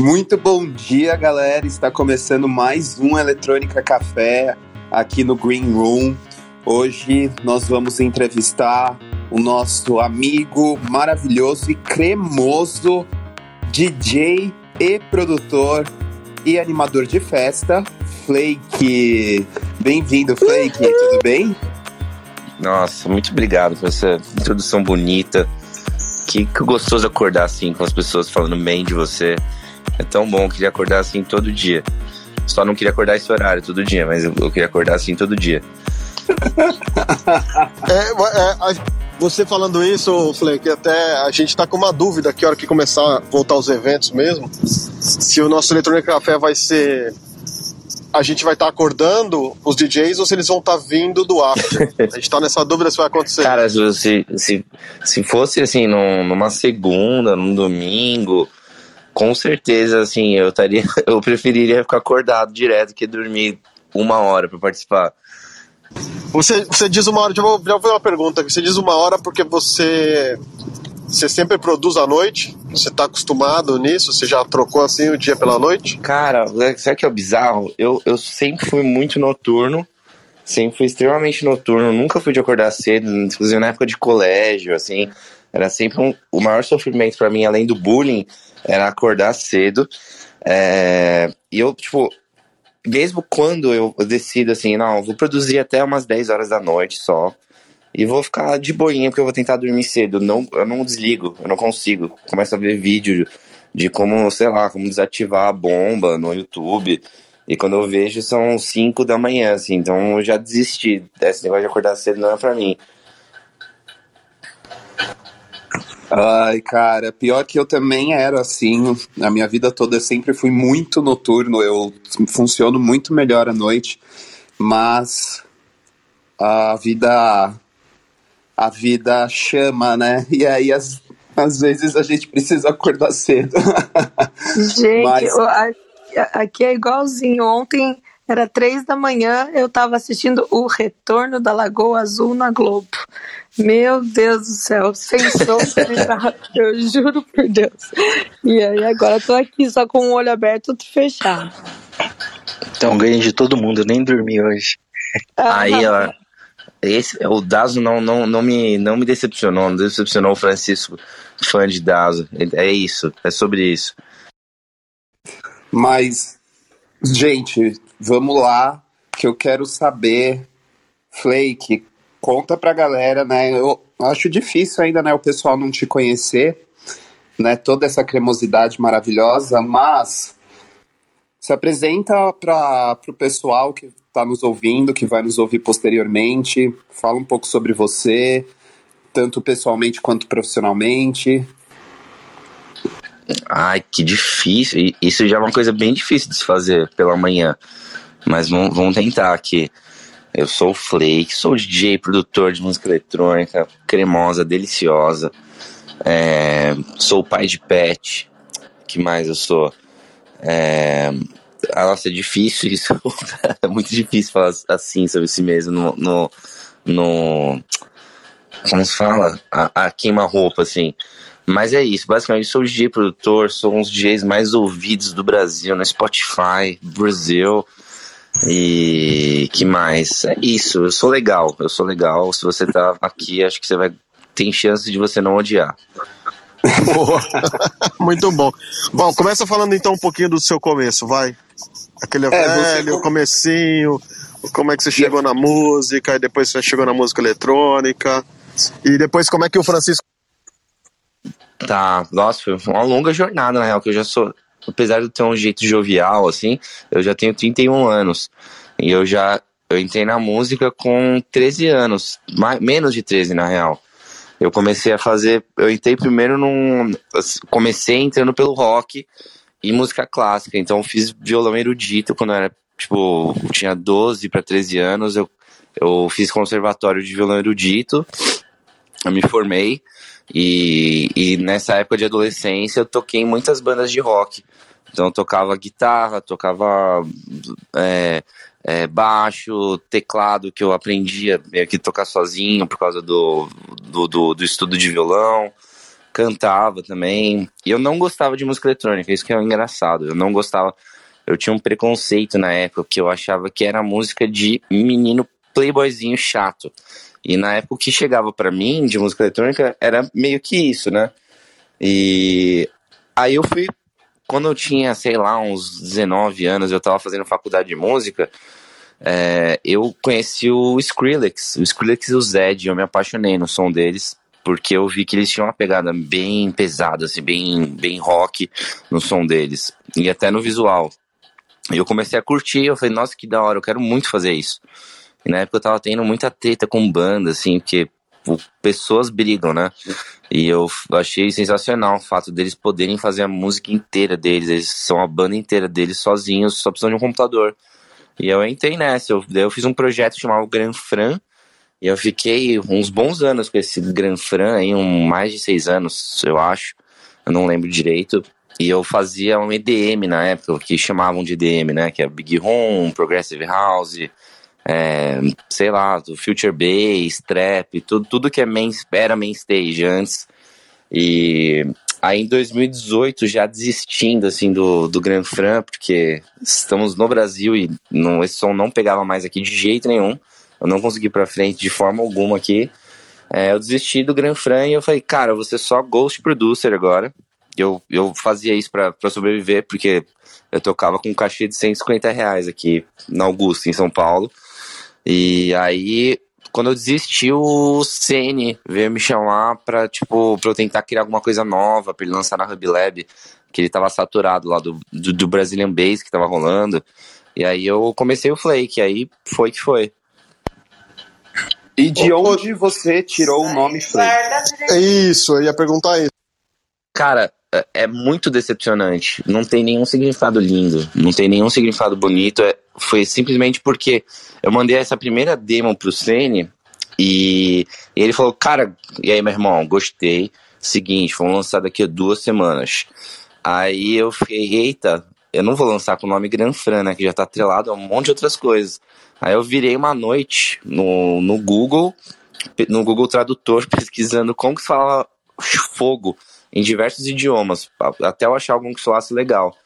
Muito bom dia, galera. Está começando mais um Eletrônica Café aqui no Green Room. Hoje nós vamos entrevistar o nosso amigo maravilhoso e cremoso DJ e produtor e animador de festa, Flake. Bem-vindo, Flake. Tudo bem? Nossa, muito obrigado por essa introdução bonita. Que, que gostoso acordar assim com as pessoas falando bem de você. É tão bom, queria acordar assim todo dia. Só não queria acordar esse horário todo dia, mas eu, eu queria acordar assim todo dia. é, é, você falando isso, Flake, até a gente tá com uma dúvida que hora que começar a voltar os eventos mesmo, se o nosso Eletrônica Café vai ser a gente vai estar tá acordando os DJs ou se eles vão estar tá vindo do after. A gente está nessa dúvida se vai acontecer. Cara, se, se, se fosse assim, num, numa segunda, num domingo, com certeza, assim, eu estaria. Eu preferiria ficar acordado direto que dormir uma hora para participar. Você, você diz uma hora, já vou, já vou fazer uma pergunta. Você diz uma hora porque você você sempre produz à noite? Você está acostumado nisso? Você já trocou assim o dia pela noite? Cara, sabe que é bizarro? Eu, eu sempre fui muito noturno, sempre fui extremamente noturno, nunca fui de acordar cedo, inclusive na época de colégio, assim. Era sempre um, o maior sofrimento para mim, além do bullying, era acordar cedo. É, e eu, tipo, mesmo quando eu decido assim, não, vou produzir até umas 10 horas da noite só. E vou ficar de boinha porque eu vou tentar dormir cedo. Não, eu não desligo, eu não consigo. Começo a ver vídeo de como, sei lá, como desativar a bomba no YouTube. E quando eu vejo são 5 da manhã, assim. Então eu já desisti. Esse negócio de acordar cedo não é pra mim. Ai, cara, pior que eu também era assim. A minha vida toda eu sempre fui muito noturno. Eu funciono muito melhor à noite. Mas a vida a vida chama, né? E aí as, às vezes a gente precisa acordar cedo. Gente, Mas... aqui é igualzinho. Ontem era três da manhã, eu estava assistindo o Retorno da Lagoa Azul na Globo. Meu Deus do céu, sem sombra, eu juro por Deus. E aí agora eu tô aqui só com o olho aberto e outro fechado. Então ganhei de todo mundo, eu nem dormi hoje. Ah, aí, ó, esse, o Dazo não, não, não, me, não me decepcionou, não decepcionou o Francisco, fã de Dazo. É isso, é sobre isso. Mas, gente, vamos lá, que eu quero saber, Flake, conta pra galera, né? Eu acho difícil ainda, né, o pessoal não te conhecer, né? Toda essa cremosidade maravilhosa, mas se apresenta para o pessoal que está nos ouvindo, que vai nos ouvir posteriormente. Fala um pouco sobre você, tanto pessoalmente quanto profissionalmente. Ai, que difícil. Isso já é uma coisa bem difícil de se fazer pela manhã. Mas vamos tentar aqui. Eu sou o Flake, sou DJ, produtor de música eletrônica, cremosa, deliciosa. É, sou pai de pet. que mais eu sou? É, ah, nossa, é difícil isso. é muito difícil falar assim sobre si mesmo no. no, no como se fala? A, a queima-roupa, assim. Mas é isso, basicamente sou DJ produtor, sou um dos DJs mais ouvidos do Brasil, no Spotify, Brasil. E que mais? É isso, eu sou legal, eu sou legal. Se você tá aqui, acho que você vai. Tem chance de você não odiar. Boa. Muito bom. Bom, começa falando então um pouquinho do seu começo, vai. Aquele é, velho, você... comecinho, como é que você chegou na música, e depois você chegou na música eletrônica, e depois como é que o Francisco... Tá, nossa, foi uma longa jornada, na real, que eu já sou, apesar de ter um jeito jovial, assim, eu já tenho 31 anos, e eu já, eu entrei na música com 13 anos, mais, menos de 13 na real. Eu comecei a fazer, eu entrei primeiro num, comecei entrando pelo rock, e música clássica. Então fiz violão erudito quando eu era, tipo, tinha 12 para 13 anos. Eu, eu fiz conservatório de violão erudito, eu me formei. E, e nessa época de adolescência eu toquei em muitas bandas de rock. Então eu tocava guitarra, tocava é, é, baixo, teclado, que eu aprendia meio que tocar sozinho por causa do, do, do, do estudo de violão cantava também. E eu não gostava de música eletrônica, isso que é engraçado. Eu não gostava. Eu tinha um preconceito na época que eu achava que era música de menino playboyzinho chato. E na época o que chegava para mim de música eletrônica era meio que isso, né? E aí eu fui quando eu tinha, sei lá, uns 19 anos, eu tava fazendo faculdade de música, é, eu conheci o Skrillex, o Skrillex e o Zed, eu me apaixonei no som deles porque eu vi que eles tinham uma pegada bem pesada, assim, bem, bem rock no som deles, e até no visual. E eu comecei a curtir, eu falei, nossa, que da hora, eu quero muito fazer isso. E na época eu tava tendo muita treta com banda, assim, porque pessoas brigam, né? E eu achei sensacional o fato deles poderem fazer a música inteira deles, eles são a banda inteira deles sozinhos, só precisam de um computador. E eu entrei nessa, eu, eu fiz um projeto chamado Gran Fran, e eu fiquei uns bons anos com esse Gran Fran, aí, um, mais de seis anos, eu acho. Eu não lembro direito. E eu fazia um EDM na época, que chamavam de EDM, né? Que é Big Room, Progressive House, é, sei lá, do Future Bass, Trap, tudo, tudo que é main, era main stage antes. E aí em 2018, já desistindo assim do, do Gran Fran, porque estamos no Brasil e não, esse som não pegava mais aqui de jeito nenhum. Eu não consegui ir pra frente de forma alguma aqui. É, eu desisti do Gran Fran e eu falei, cara, você só Ghost Producer agora. Eu, eu fazia isso para sobreviver, porque eu tocava com um cachê de 150 reais aqui na Augusta, em São Paulo. E aí, quando eu desisti, o CN veio me chamar pra, tipo, pra eu tentar criar alguma coisa nova, pra ele lançar na Hub Lab, que ele tava saturado lá do, do, do Brazilian Bass que tava rolando. E aí eu comecei o Flake, aí foi que foi. E de onde você tirou o nome Flake? É isso, eu ia perguntar isso. Cara, é, é muito decepcionante. Não tem nenhum significado lindo, não tem nenhum significado bonito. É, foi simplesmente porque eu mandei essa primeira demo pro Sene e ele falou: Cara, e aí, meu irmão, gostei. Seguinte, vamos lançar daqui a duas semanas. Aí eu fiquei: Eita, eu não vou lançar com o nome Gran Fran, né? Que já tá atrelado a um monte de outras coisas. Aí eu virei uma noite no, no Google, no Google Tradutor, pesquisando como que fala fogo em diversos idiomas, até eu achar algum que soasse legal.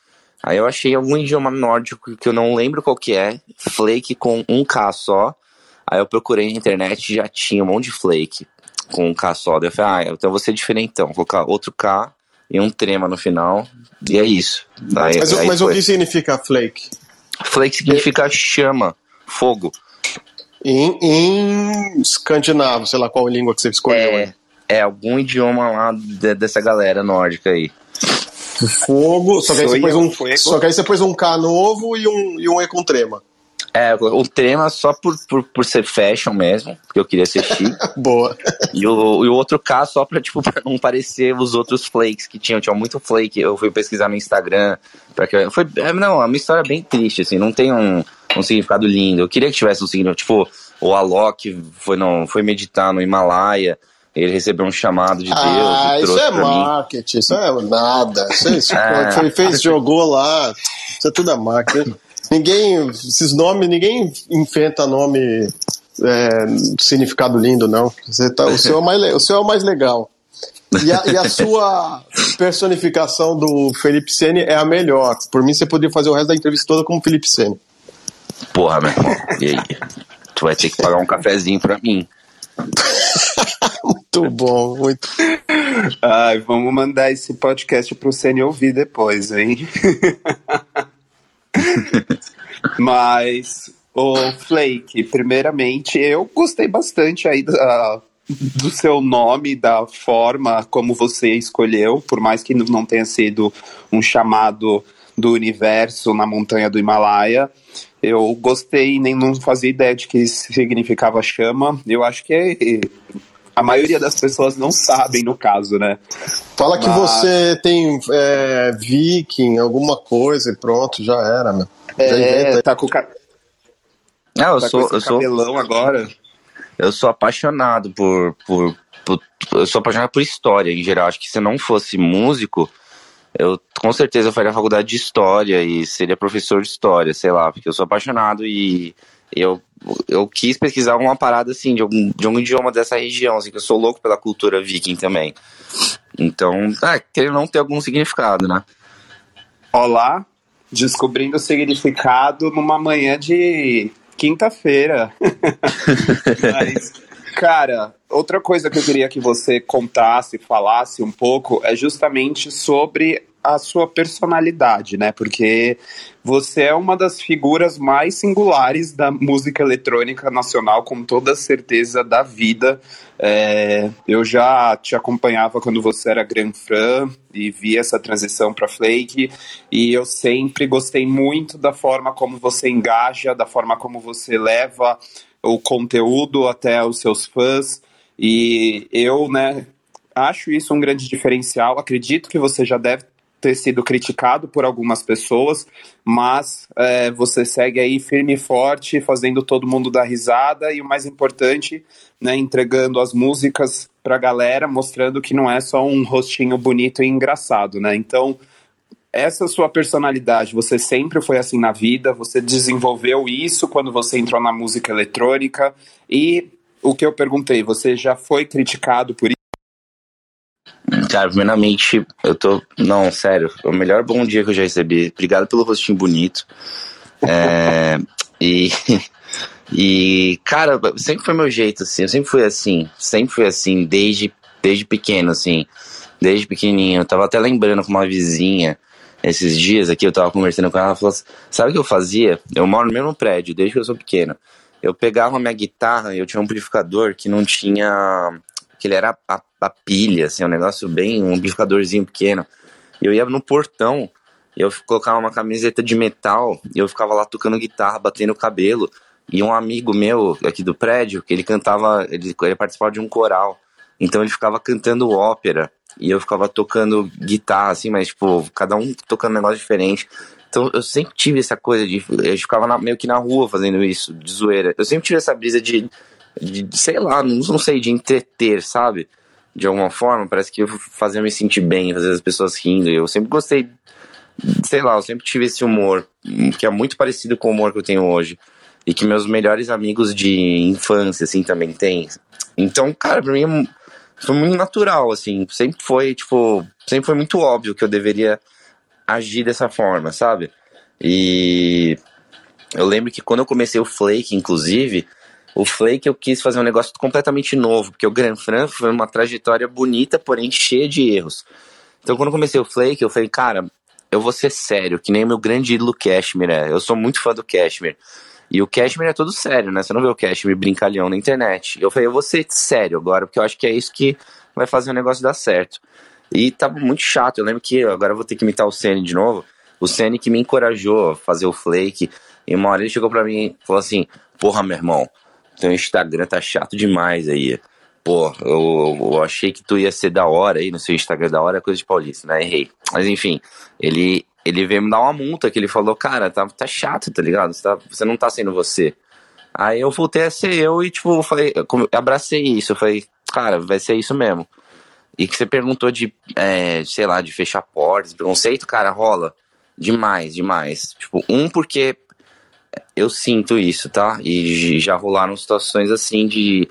Aí eu achei algum idioma nórdico que eu não lembro qual que é, flake com um K só. Aí eu procurei na internet e já tinha um monte de flake com um K só. Daí eu falei, ah, então eu vou ser diferentão, vou colocar outro K e um trema no final. E é isso. Aí, mas, aí mas o que significa flake? Flake significa chama fogo. Em, em escandinavo, sei lá qual língua que você escolheu. É, é algum idioma lá de, dessa galera nórdica aí. Fogo, só que, aí você pôs um, só que aí você pôs um K novo e um, e um E com trema. É, o trema só por, por, por ser fashion mesmo, porque eu queria ser chique. Boa. E o, e o outro K só pra, tipo, pra não parecer os outros flakes que tinham. Tinha muito flake. Eu fui pesquisar no Instagram. Pra que, foi, é, não, é uma história bem triste, assim. Não tem um, um significado lindo. Eu queria que tivesse um significado. Tipo, o Alok foi, não, foi meditar no Himalaia. Ele recebeu um chamado de Deus. Ah, isso é marketing, mim. isso é nada. Isso, é, isso é. fez, jogou lá. Isso é tudo a marketing. Ninguém, esses nomes, ninguém inventa nome é, significado lindo, não. Tá, o, seu é mais, o seu é o mais legal. E a, e a sua personificação do Felipe Sene é a melhor. Por mim, você poderia fazer o resto da entrevista toda como Felipe Sene. Porra, meu irmão. E aí? Tu vai ter que pagar um cafezinho pra mim. muito bom, muito. Ai, vamos mandar esse podcast pro Sene ouvir depois, hein? Mas, o Flake, primeiramente, eu gostei bastante aí da, do seu nome, da forma como você escolheu, por mais que não tenha sido um chamado do universo na montanha do Himalaia. Eu gostei, nem não fazia ideia de que significava chama. Eu acho que é, a maioria das pessoas não sabem, no caso, né? Fala Mas... que você tem é, viking, alguma coisa e pronto, já era, meu. É, tá com o ca... ah, eu tá sou, eu sou cabelão agora. Eu sou apaixonado por, por, por, eu sou apaixonado por história em geral. Acho que se não fosse músico, eu com certeza faria faculdade de história e seria professor de história, sei lá, porque eu sou apaixonado e eu, eu quis pesquisar alguma parada assim, de algum, de algum idioma dessa região, assim, que eu sou louco pela cultura viking também. Então, ah, querer não ter algum significado, né? Olá, descobrindo o significado numa manhã de quinta-feira. Mas, cara, outra coisa que eu queria que você contasse, falasse um pouco, é justamente sobre a sua personalidade, né? Porque você é uma das figuras mais singulares da música eletrônica nacional, com toda certeza da vida. É, eu já te acompanhava quando você era Grand Fran e vi essa transição para Flake, e eu sempre gostei muito da forma como você engaja, da forma como você leva o conteúdo até os seus fãs. E eu, né, acho isso um grande diferencial. Acredito que você já deve ter sido criticado por algumas pessoas, mas é, você segue aí firme e forte, fazendo todo mundo dar risada e o mais importante, né, entregando as músicas para a galera, mostrando que não é só um rostinho bonito e engraçado, né? Então, essa sua personalidade, você sempre foi assim na vida, você desenvolveu isso quando você entrou na música eletrônica e o que eu perguntei, você já foi criticado por Cara, primeiramente, eu tô. Não, sério, o melhor bom dia que eu já recebi. Obrigado pelo rostinho bonito. É, e. E, cara, sempre foi meu jeito, assim. Eu sempre fui assim. Sempre fui assim, desde, desde pequeno, assim. Desde pequenininho. Eu tava até lembrando com uma vizinha esses dias aqui. Eu tava conversando com ela. Ela falou assim: Sabe o que eu fazia? Eu moro no mesmo prédio, desde que eu sou pequeno. Eu pegava minha guitarra eu tinha um amplificador que não tinha que ele era a, a pilha, assim, um negócio bem, um amplificadorzinho pequeno. Eu ia no portão, eu colocava uma camiseta de metal, e eu ficava lá tocando guitarra, batendo o cabelo. E um amigo meu aqui do prédio, que ele cantava, ele, ele participava de um coral. Então ele ficava cantando ópera, e eu ficava tocando guitarra, assim, mas, tipo, cada um tocando um negócio diferente. Então eu sempre tive essa coisa de. Eu ficava na, meio que na rua fazendo isso, de zoeira. Eu sempre tive essa brisa de de, sei lá, não, não sei, de entreter, sabe? De alguma forma, parece que fazia me sentir bem, fazer as pessoas rindo. Eu sempre gostei, sei lá, eu sempre tive esse humor, que é muito parecido com o humor que eu tenho hoje. E que meus melhores amigos de infância, assim, também têm. Então, cara, pra mim é foi muito natural, assim. Sempre foi, tipo, sempre foi muito óbvio que eu deveria agir dessa forma, sabe? E eu lembro que quando eu comecei o Flake, inclusive, o Flake eu quis fazer um negócio completamente novo, porque o Grand Fran foi uma trajetória bonita, porém cheia de erros. Então quando eu comecei o Flake, eu falei, cara, eu vou ser sério, que nem o meu grande ídolo Cashmere é. Eu sou muito fã do Cashmere. E o Cashmere é todo sério, né? Você não vê o Cashmere brincalhão na internet. Eu falei, eu vou ser sério agora, porque eu acho que é isso que vai fazer o negócio dar certo. E tava muito chato. Eu lembro que agora eu vou ter que imitar o Senna de novo. O Senna que me encorajou a fazer o Flake. E uma hora ele chegou pra mim e falou assim: Porra, meu irmão, teu Instagram tá chato demais aí. Pô, eu, eu, achei que tu ia ser da hora aí no seu Instagram da hora, é coisa de paulista, né? Errei. Mas enfim, ele, ele veio me dar uma multa que ele falou, cara, tá, tá chato, tá ligado? Você, tá, você não tá sendo você. Aí eu voltei a ser eu e, tipo, falei, eu abracei isso. Eu falei, cara, vai ser isso mesmo. E que você perguntou de, é, sei lá, de fechar portas, preconceito, cara, rola demais, demais. Tipo, um, porque eu sinto isso, tá? E já rolaram situações assim de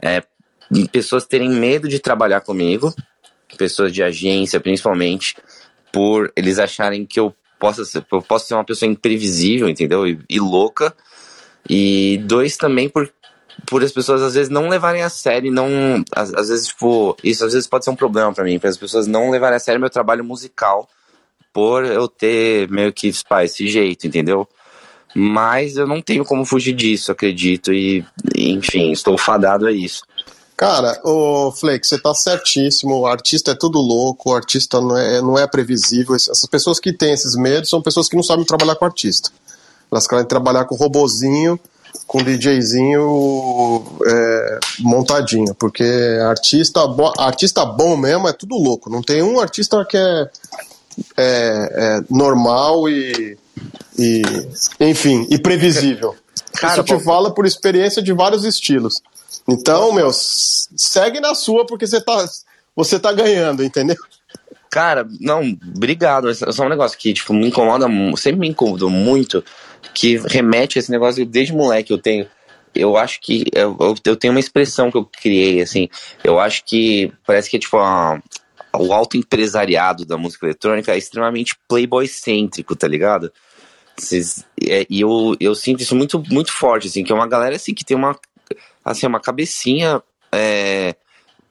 é, pessoas terem medo de trabalhar comigo, pessoas de agência principalmente, por eles acharem que eu possa ser, eu posso ser uma pessoa imprevisível, entendeu? E, e louca. E dois também por por as pessoas às vezes não levarem a sério, não às, às vezes tipo isso às vezes pode ser um problema para mim, para as pessoas não levarem a sério meu trabalho musical por eu ter meio que pá, esse jeito, entendeu? Mas eu não tenho como fugir disso, acredito. E, enfim, estou fadado a isso. Cara, o Flex, você tá certíssimo. O artista é tudo louco, o artista não é, não é previsível. Essas pessoas que têm esses medos são pessoas que não sabem trabalhar com artista. Elas querem trabalhar com robozinho, com DJzinho é, montadinho, porque artista, bo artista bom mesmo é tudo louco. Não tem um artista que é, é, é normal e e, enfim, e previsível. Cara, Isso te fala por experiência de vários estilos. Então, meu, segue na sua porque você tá, você tá ganhando, entendeu? Cara, não, obrigado. É só um negócio que, tipo, me incomoda, sempre me incomodou muito, que remete a esse negócio desde moleque eu tenho. Eu acho que eu, eu tenho uma expressão que eu criei, assim. Eu acho que parece que, tipo, a, o alto empresariado da música eletrônica é extremamente playboy-cêntrico, tá ligado? Cês, é, e eu, eu sinto isso muito, muito forte, assim, que é uma galera assim, que tem uma, assim, uma cabecinha é,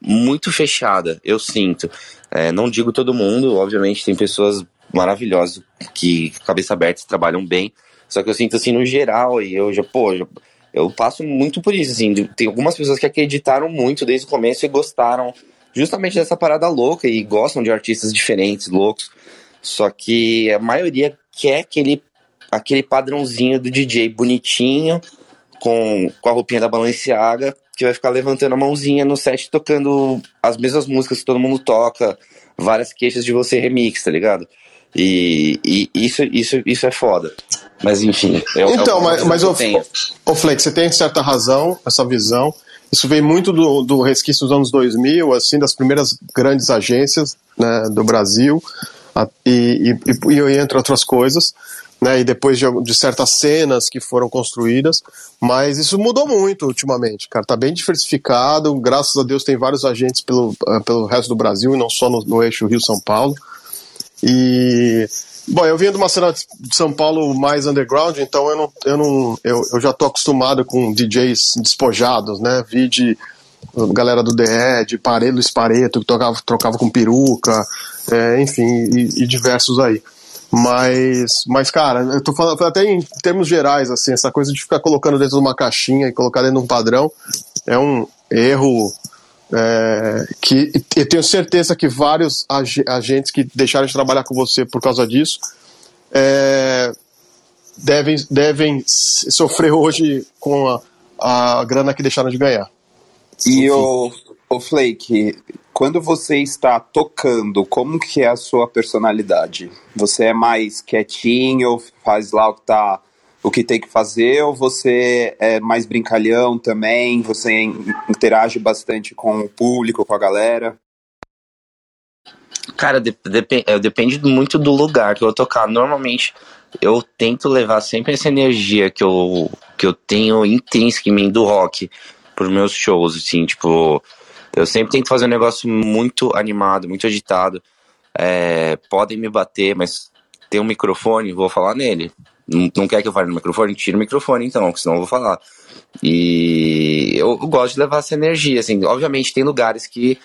muito fechada, eu sinto. É, não digo todo mundo, obviamente, tem pessoas maravilhosas que, cabeça aberta, trabalham bem, só que eu sinto assim, no geral, e eu já, pô, já, eu passo muito por isso, assim, tem algumas pessoas que acreditaram muito desde o começo e gostaram justamente dessa parada louca e gostam de artistas diferentes, loucos, só que a maioria quer aquele aquele padrãozinho do DJ bonitinho, com, com a roupinha da Balenciaga, que vai ficar levantando a mãozinha no set tocando as mesmas músicas que todo mundo toca, várias queixas de você remix, tá ligado? E, e isso, isso, isso é foda. Mas enfim. Eu, então, eu, mas, mas o, o Flex, você tem certa razão, essa visão. Isso vem muito do, do resquício dos anos 2000, assim, das primeiras grandes agências né, do Brasil, a, e, e, e, entre outras coisas né, e depois de, de, certas cenas que foram construídas, mas isso mudou muito ultimamente, cara, tá bem diversificado, graças a Deus tem vários agentes pelo, uh, pelo resto do Brasil e não só no, no eixo Rio-São Paulo, e, bom, eu vim de uma cena de São Paulo mais underground, então eu, não, eu, não, eu, eu já tô acostumado com DJs despojados, né, vi de galera do DE, de Pareto, Luiz Pareto, que tocava, trocava com peruca, é, enfim, e, e diversos aí. Mas, mas, cara, eu tô falando até em termos gerais, assim, essa coisa de ficar colocando dentro de uma caixinha e colocar dentro de um padrão é um erro é, que eu tenho certeza que vários agentes que deixaram de trabalhar com você por causa disso é, devem, devem sofrer hoje com a, a grana que deixaram de ganhar. E o, o Flake, quando você está tocando, como que é a sua personalidade? Você é mais quietinho, faz lá o que tá o que tem que fazer, ou você é mais brincalhão também? Você interage bastante com o público, com a galera? Cara, de, de, é, depende muito do lugar que eu tocar. Normalmente eu tento levar sempre essa energia que eu, que eu tenho intrínseca em mim do rock pros meus shows, assim, tipo, eu sempre tento fazer um negócio muito animado, muito agitado. É, podem me bater, mas tem um microfone, vou falar nele. Não, não quer que eu fale no microfone? Tira o microfone então, senão eu vou falar. E eu, eu gosto de levar essa energia, assim. Obviamente tem lugares que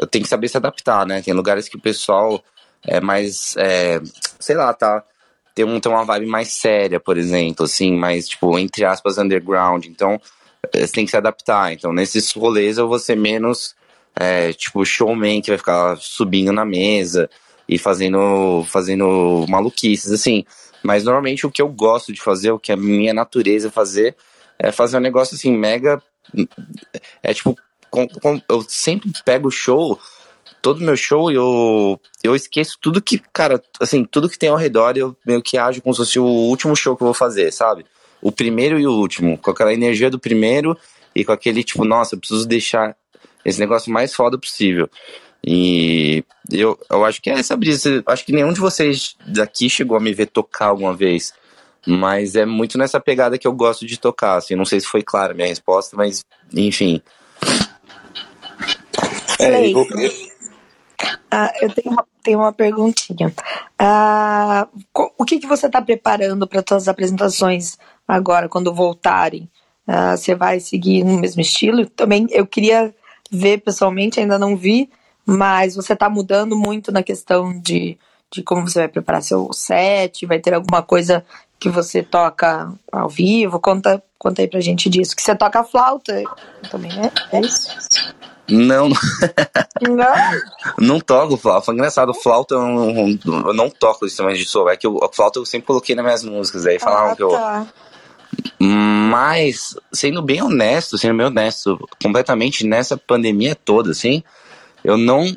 eu tenho que saber se adaptar, né? Tem lugares que o pessoal é mais, é, sei lá, tá tem, um, tem uma vibe mais séria, por exemplo, assim, mais, tipo, entre aspas, underground. Então, você tem que se adaptar. Então, nesses rolês eu vou ser menos, é, tipo, showman que vai ficar subindo na mesa e fazendo, fazendo maluquices, assim. Mas normalmente o que eu gosto de fazer, o que é minha natureza fazer, é fazer um negócio assim, mega. É tipo, com, com, eu sempre pego o show, todo meu show, eu, eu esqueço tudo que, cara, assim, tudo que tem ao redor, eu meio que ajo como se fosse o último show que eu vou fazer, sabe? O primeiro e o último, com aquela energia do primeiro e com aquele tipo, nossa, eu preciso deixar esse negócio mais foda possível. E eu, eu acho que é essa brisa. Acho que nenhum de vocês daqui chegou a me ver tocar alguma vez. Mas é muito nessa pegada que eu gosto de tocar. Assim, não sei se foi clara a minha resposta, mas enfim. É, eu. Ah, eu tenho uma, tenho uma perguntinha. Ah, o que, que você está preparando para suas apresentações agora, quando voltarem? Uh, você vai seguir no mesmo estilo? Também eu queria ver pessoalmente, ainda não vi, mas você está mudando muito na questão de, de como você vai preparar seu set, vai ter alguma coisa que você toca ao vivo? Conta, conta aí pra gente disso. Que você toca flauta também, né? É isso? Não, não, não toco flauta. Foi engraçado, flauta eu não, eu não toco instrumento de som. É que eu, a flauta eu sempre coloquei nas minhas músicas. Aí falavam ah, que eu. Mas, sendo bem honesto, sendo bem honesto, completamente nessa pandemia toda, assim, eu não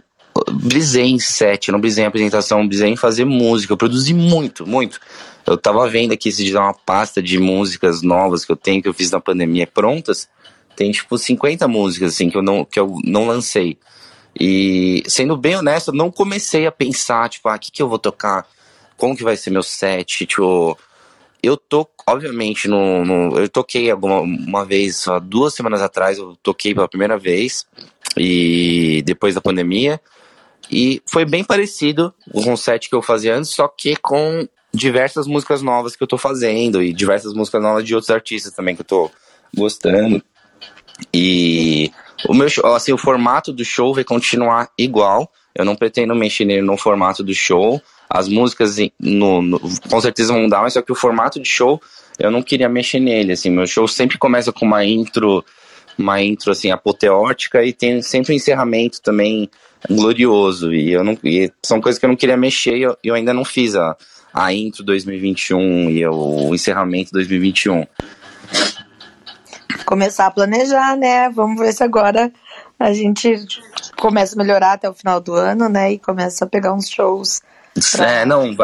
brisei em set, não brisei em apresentação, brisei em fazer música. Eu produzi muito, muito. Eu tava vendo aqui se dar uma pasta de músicas novas que eu tenho, que eu fiz na pandemia prontas. Tem tipo 50 músicas, assim, que eu não, que eu não lancei. E, sendo bem honesto, eu não comecei a pensar, tipo, ah, o que, que eu vou tocar? Como que vai ser meu set? Tipo, eu tô, obviamente, no, no, eu toquei alguma uma vez, há duas semanas atrás, eu toquei pela primeira vez, e depois da pandemia. e foi bem parecido com o set que eu fazia antes, só que com diversas músicas novas que eu tô fazendo e diversas músicas novas de outros artistas também que eu tô gostando. E o meu assim, o formato do show vai continuar igual. Eu não pretendo mexer nele no formato do show. As músicas no, no, com certeza vão mudar, mas só que o formato de show eu não queria mexer nele. Assim, meu show sempre começa com uma intro, uma intro assim apoteótica e tem sempre um encerramento também glorioso. E eu não, e são coisas que eu não queria mexer. E eu, eu ainda não fiz a, a intro 2021 e o encerramento 2021 começar a planejar, né? Vamos ver se agora a gente começa a melhorar até o final do ano, né? E começa a pegar uns shows. É, não,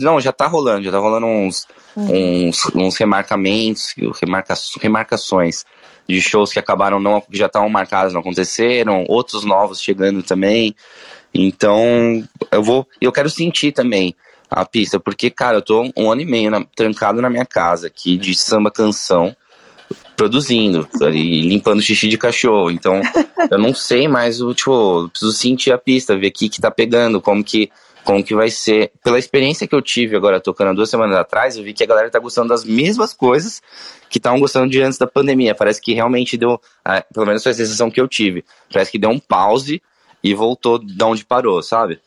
não, já tá rolando, já tá rolando uns, uhum. uns, uns remarcamentos, remarca, remarcações de shows que acabaram não, que já estavam marcados, não aconteceram, outros novos chegando também. Então, eu vou, eu quero sentir também a pista, porque, cara, eu tô um ano e meio na, trancado na minha casa aqui de samba canção produzindo e limpando xixi de cachorro. Então, eu não sei mais o, tipo, preciso sentir a pista, ver o que que tá pegando, como que como que vai ser. Pela experiência que eu tive agora tocando duas semanas atrás, eu vi que a galera tá gostando das mesmas coisas que estavam gostando de antes da pandemia. Parece que realmente deu, pelo menos foi a sensação que eu tive. Parece que deu um pause e voltou de onde parou, sabe?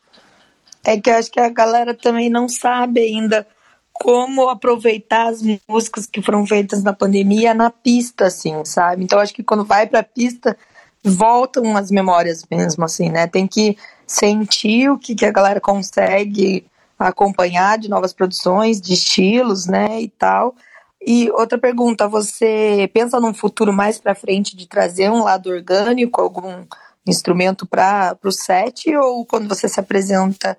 É que eu acho que a galera também não sabe ainda como aproveitar as músicas que foram feitas na pandemia na pista, assim, sabe? Então acho que quando vai pra pista, voltam as memórias mesmo, assim, né? Tem que sentir o que, que a galera consegue acompanhar de novas produções, de estilos, né, e tal. E outra pergunta, você pensa num futuro mais para frente de trazer um lado orgânico, algum instrumento para o set, ou quando você se apresenta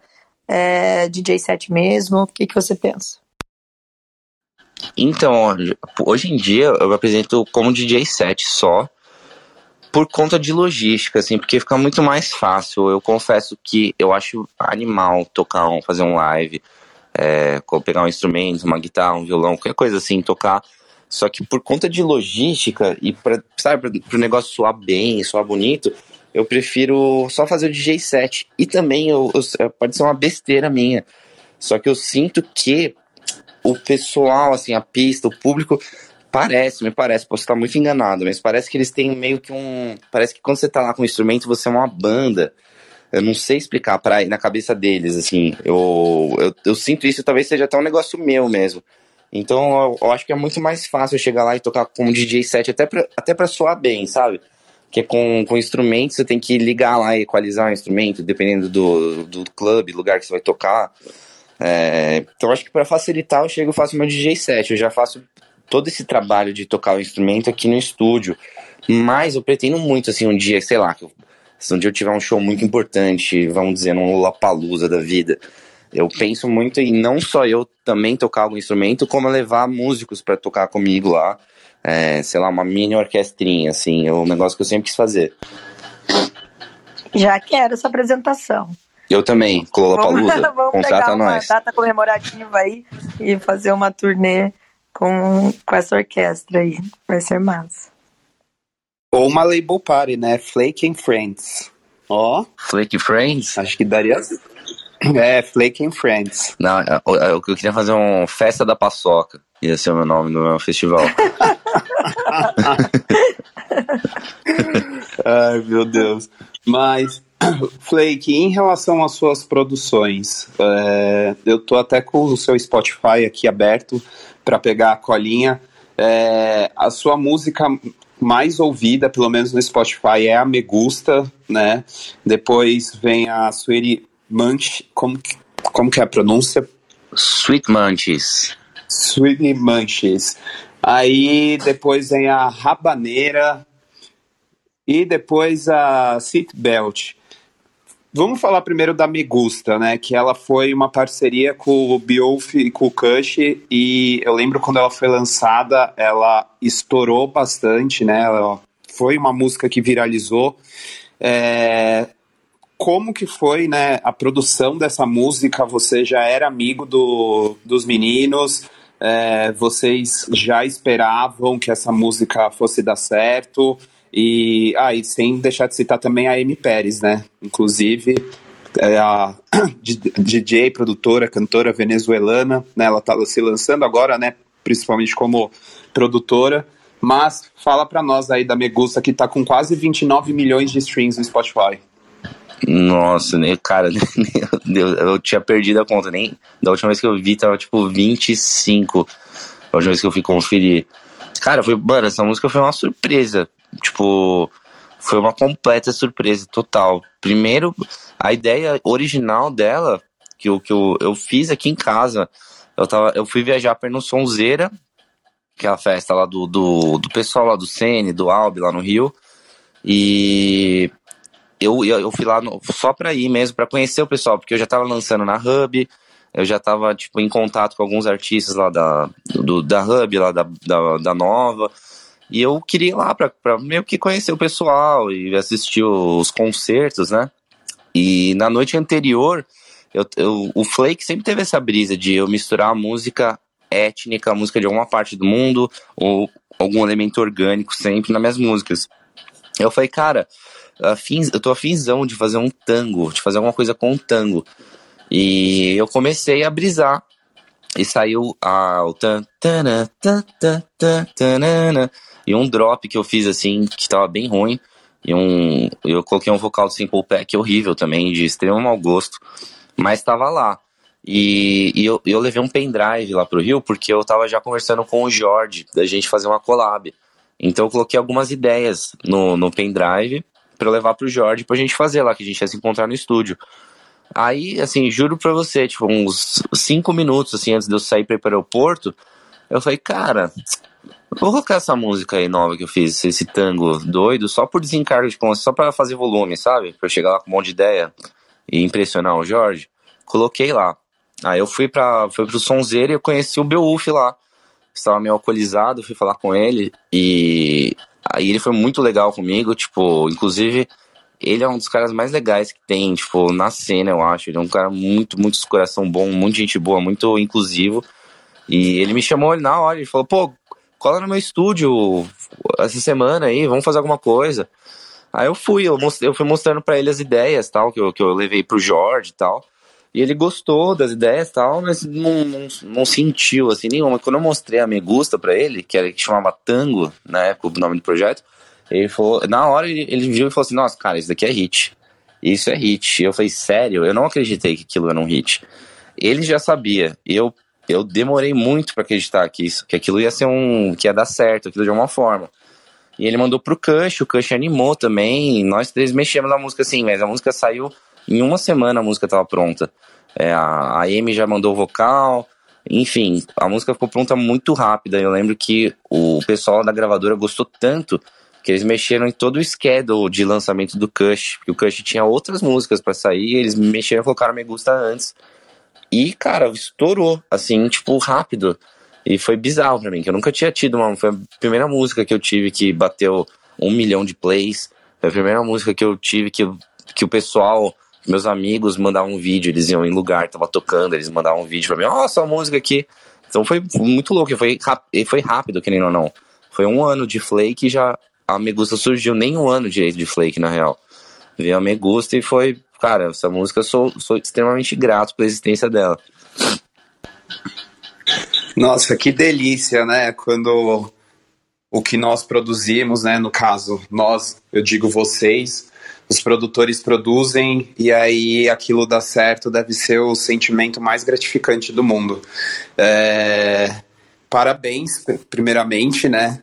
é, DJ set mesmo, o que, que você pensa? Então, hoje em dia eu apresento como DJ set só por conta de logística, assim, porque fica muito mais fácil. Eu confesso que eu acho animal tocar um, fazer um live, é, pegar um instrumento, uma guitarra, um violão, qualquer coisa assim, tocar. Só que por conta de logística e para sabe, para o negócio soar bem, soar bonito, eu prefiro só fazer o DJ set. E também eu, eu, pode ser uma besteira minha. Só que eu sinto que o pessoal, assim, a pista, o público, parece, me parece, posso estar muito enganado, mas parece que eles têm meio que um. Parece que quando você tá lá com o instrumento, você é uma banda. Eu não sei explicar para na cabeça deles, assim. Eu, eu, eu, sinto isso, talvez seja até um negócio meu mesmo. Então eu, eu acho que é muito mais fácil chegar lá e tocar com um DJ set, até pra, até pra soar bem, sabe? Porque com, com instrumento você tem que ligar lá e equalizar o instrumento, dependendo do, do clube, lugar que você vai tocar. É, então acho que para facilitar eu chego e faço meu DJ set. Eu já faço todo esse trabalho de tocar o instrumento aqui no estúdio. Mas eu pretendo muito, assim, um dia, sei lá, se um dia eu tiver um show muito importante, vamos dizer, num Lollapalooza da vida, eu penso muito em não só eu também tocar algum instrumento, como levar músicos para tocar comigo lá. É, sei lá, uma mini orquestrinha, assim, é um negócio que eu sempre quis fazer. Já quero essa apresentação. Eu também, Lollapalooza, vamos, vamos pegar uma nós. data comemorativa aí e fazer uma turnê com, com essa orquestra aí. Vai ser massa. Ou uma label party, né? Flake and Friends. Ó. Oh. Flake Friends? Acho que daria. É, Flake and Friends. Não, eu, eu queria fazer uma festa da paçoca. Ia ser o meu nome no meu festival. Ai, meu Deus. Mas Flake, em relação às suas produções, é, eu tô até com o seu Spotify aqui aberto para pegar a colinha. É, a sua música mais ouvida, pelo menos no Spotify, é a Me Gusta, né? Depois vem a Sweetie Munch, como, como que é a pronúncia? Sweet Munches. Sweetie Munches. Aí depois vem a Rabaneira e depois a Seat Belt. Vamos falar primeiro da Megusta, né? Que ela foi uma parceria com o Biof e com o Kush. E eu lembro quando ela foi lançada, ela estourou bastante, né? Ela foi uma música que viralizou. É... Como que foi, né, a produção dessa música? Você já era amigo do, dos meninos? É... vocês já esperavam que essa música fosse dar certo? E, ah, sem deixar de citar também a Amy Pérez, né? Inclusive, é a DJ, produtora, cantora venezuelana, né? Ela tá se lançando agora, né? Principalmente como produtora. Mas fala para nós aí da Megusta que tá com quase 29 milhões de streams no Spotify. Nossa, né, cara, eu, eu tinha perdido a conta, nem da última vez que eu vi tava tipo 25. A última vez que eu fui conferir. Cara, foi, mano, essa música foi uma surpresa. Tipo, foi uma completa surpresa total. Primeiro, a ideia original dela, que eu, que eu, eu fiz aqui em casa, eu, tava, eu fui viajar para Sonzeira, que é a festa lá do, do, do pessoal lá do Sene, do Albi, lá no Rio. E eu, eu fui lá no, só pra ir mesmo, para conhecer o pessoal, porque eu já tava lançando na Hub, eu já tava, tipo, em contato com alguns artistas lá da, do, da Hub, lá da, da, da Nova. E eu queria ir lá pra, pra meio que conhecer o pessoal e assistir os concertos, né? E na noite anterior, eu, eu, o Flake sempre teve essa brisa de eu misturar a música étnica, a música de alguma parte do mundo, ou algum elemento orgânico sempre nas minhas músicas. Eu falei, cara, eu tô afinzão de fazer um tango, de fazer alguma coisa com um tango. E eu comecei a brisar. E saiu a, o tan, tan, tan, e um drop que eu fiz assim, que tava bem ruim. E um, eu coloquei um vocal do Simple Pack horrível também, de extremo mau gosto, mas tava lá. E, e eu, eu levei um pendrive lá pro Rio, porque eu tava já conversando com o Jorge, da gente fazer uma collab. Então eu coloquei algumas ideias no, no pendrive para levar pro Jorge pra gente fazer lá, que a gente ia se encontrar no estúdio. Aí, assim, juro pra você, tipo, uns cinco minutos, assim, antes de eu sair pra ir pro aeroporto, eu falei, cara, vou colocar essa música aí nova que eu fiz, esse tango doido, só por desencargo de conta, só pra fazer volume, sabe? Pra eu chegar lá com um monte de ideia e impressionar o Jorge. Coloquei lá. Aí eu fui, pra, fui pro Sonzeiro e eu conheci o Beowulf lá. Estava meio alcoolizado, fui falar com ele e aí ele foi muito legal comigo, tipo, inclusive ele é um dos caras mais legais que tem, tipo, na cena, eu acho. Ele é um cara muito, muito coração bom, muito gente boa, muito inclusivo. E ele me chamou na hora, ele falou, pô, cola no meu estúdio essa semana aí, vamos fazer alguma coisa. Aí eu fui, eu, mostrei, eu fui mostrando para ele as ideias, tal, que eu, que eu levei pro Jorge e tal. E ele gostou das ideias tal, mas não, não, não sentiu assim nenhuma. Quando eu mostrei a Me Gusta pra ele, que, era, que chamava Tango, na época, o nome do projeto, ele falou, na hora ele, ele viu e falou assim, nossa, cara, isso daqui é hit. Isso é hit. Eu falei, sério? Eu não acreditei que aquilo era um hit. Ele já sabia. Eu, eu demorei muito para acreditar que isso, que aquilo ia ser um, que ia dar certo, aquilo de uma forma. E ele mandou pro Cush, o Cush animou também. Nós três mexemos na música assim, mas a música saiu em uma semana a música tava pronta. É, a, a Amy já mandou o vocal, enfim, a música ficou pronta muito rápida. Eu lembro que o pessoal da gravadora gostou tanto que eles mexeram em todo o schedule de lançamento do Cush, porque o Cush tinha outras músicas para sair, eles mexeram e colocaram Me Gusta antes. E, cara, estourou, assim, tipo, rápido. E foi bizarro pra mim, que eu nunca tinha tido uma. Foi a primeira música que eu tive que bateu um milhão de plays. Foi a primeira música que eu tive que, que o pessoal, meus amigos, mandavam um vídeo, eles iam em lugar, tava tocando, eles mandavam um vídeo pra mim, ó, oh, essa música aqui. Então foi muito louco, foi, foi rápido, querendo ou não. Foi um ano de Flake e já a Megusta surgiu nem um ano direito de Flake, na real. Veio a Megusta e foi, cara, essa música sou, sou extremamente grato pela existência dela. Nossa, que delícia, né? Quando o que nós produzimos, né? No caso, nós, eu digo vocês, os produtores produzem e aí aquilo dá certo, deve ser o sentimento mais gratificante do mundo. É... Parabéns, primeiramente, né?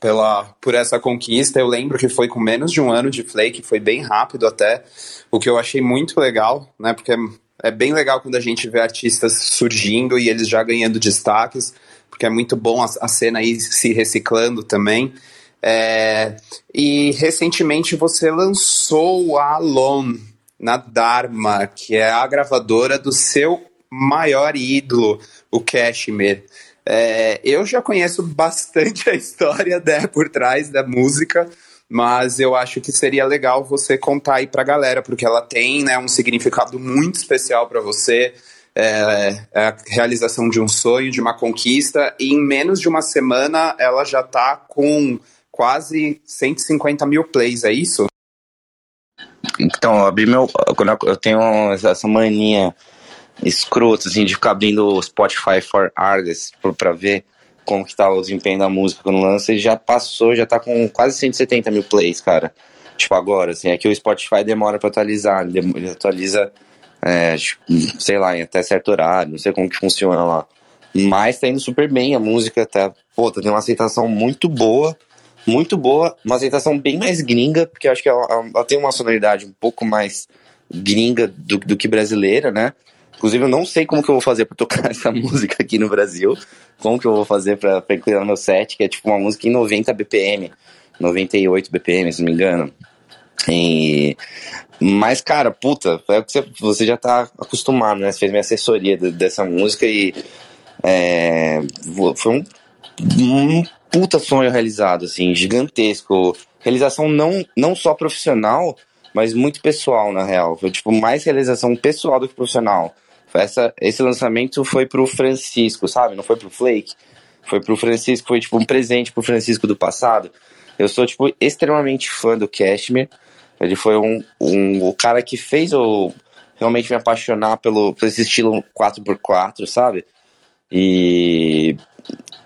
Pela, por essa conquista. Eu lembro que foi com menos de um ano de Flake, foi bem rápido até, o que eu achei muito legal, né? Porque é, é bem legal quando a gente vê artistas surgindo e eles já ganhando destaques, porque é muito bom a, a cena aí se reciclando também. É, e recentemente você lançou a Alone na Dharma, que é a gravadora do seu maior ídolo, o Cashmere. É, eu já conheço bastante a história né, por trás da música, mas eu acho que seria legal você contar aí pra galera, porque ela tem né, um significado muito especial para você. É, é, a realização de um sonho, de uma conquista, e em menos de uma semana ela já tá com quase 150 mil plays, é isso? Então, eu abri meu. Eu tenho essa mania escrota, assim, de ficar abrindo o Spotify for Artists pra ver como que tá o desempenho da música quando lança, e já passou, já tá com quase 170 mil plays, cara. Tipo, agora, assim, é que o Spotify demora pra atualizar, ele atualiza, é, tipo, sei lá, em até certo horário, não sei como que funciona lá. Mas tá indo super bem, a música tá, pô, tá tendo uma aceitação muito boa, muito boa, uma aceitação bem mais gringa, porque eu acho que ela, ela tem uma sonoridade um pouco mais gringa do, do que brasileira, né? Inclusive, eu não sei como que eu vou fazer pra tocar essa música aqui no Brasil. Como que eu vou fazer pra incluir no meu set, que é tipo uma música em 90 BPM. 98 BPM, se não me engano. E... Mas, cara, puta, é que você, você já tá acostumado, né? Você fez minha assessoria dessa música e é, foi um, um puta sonho realizado, assim, gigantesco. Realização não, não só profissional, mas muito pessoal, na real. Foi, tipo, mais realização pessoal do que profissional. Essa, esse lançamento foi pro Francisco, sabe? Não foi pro Flake. Foi pro Francisco, foi tipo um presente pro Francisco do passado. Eu sou, tipo, extremamente fã do Cashmere. Ele foi um, um, o cara que fez eu realmente me apaixonar pelo, por esse estilo 4x4, sabe? E,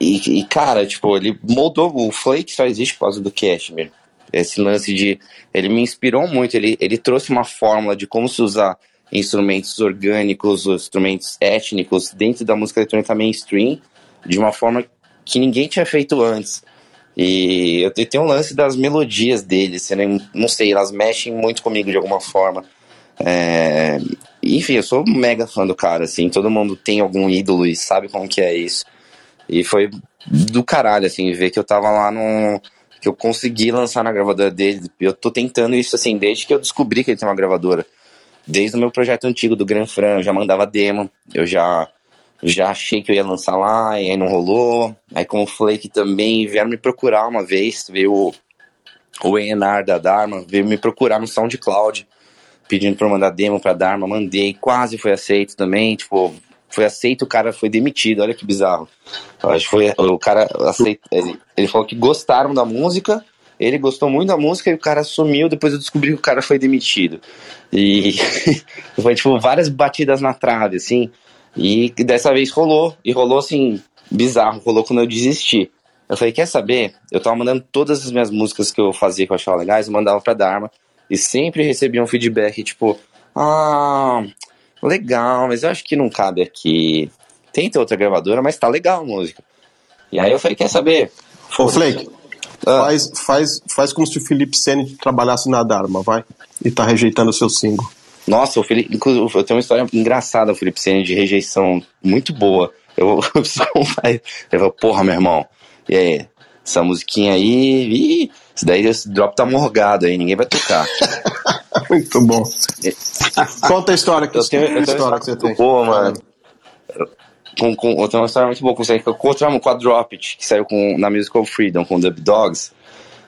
e, e, cara, tipo, ele moldou. O Flake só existe por causa do Cashmere. Esse lance de. Ele me inspirou muito. Ele, ele trouxe uma fórmula de como se usar instrumentos orgânicos, instrumentos étnicos dentro da música eletrônica mainstream de uma forma que ninguém tinha feito antes. E eu tenho um lance das melodias deles, não sei, elas mexem muito comigo de alguma forma. É... Enfim, eu sou mega fã do cara, assim, todo mundo tem algum ídolo e sabe como que é isso. E foi do caralho, assim, ver que eu tava lá no. que eu consegui lançar na gravadora dele. Eu tô tentando isso, assim, desde que eu descobri que ele tem uma gravadora desde o meu projeto antigo do Gran Fran, eu já mandava demo, eu já já achei que eu ia lançar lá, e aí não rolou. Aí com o Flake também vieram me procurar uma vez, veio o, o Enar da Dharma, veio me procurar no SoundCloud, pedindo pra eu mandar demo pra Dharma, mandei, quase foi aceito também, tipo, foi aceito, o cara foi demitido, olha que bizarro. Acho que foi, o cara aceito, ele, ele falou que gostaram da música, ele gostou muito da música e o cara sumiu, depois eu descobri que o cara foi demitido. E foi tipo várias batidas na trave, assim. E dessa vez rolou, e rolou assim, bizarro, rolou quando eu desisti. Eu falei, quer saber? Eu tava mandando todas as minhas músicas que eu fazia que eu achava legais, eu mandava pra Dharma, e sempre recebia um feedback, tipo, ah, legal, mas eu acho que não cabe aqui. Tenta outra gravadora, mas tá legal a música. E aí eu falei, quer saber? Ô, Flake, ah. faz, faz, faz como se o Felipe Sene trabalhasse na Dharma, vai? E tá rejeitando o seu single. Nossa, o Felipe, eu tenho uma história engraçada, o Felipe Sene, de rejeição muito boa. Eu, falou, porra, meu irmão, e aí? Essa musiquinha aí, ih, isso daí, esse drop tá morgado aí, ninguém vai tocar. muito bom. Conta a história que, eu tenho, eu tenho história que você tem. Boa, mano. Com, com, tenho uma história muito boa com, com, com a Drop It, que saiu com, na Musical Freedom, com Dub Dogs.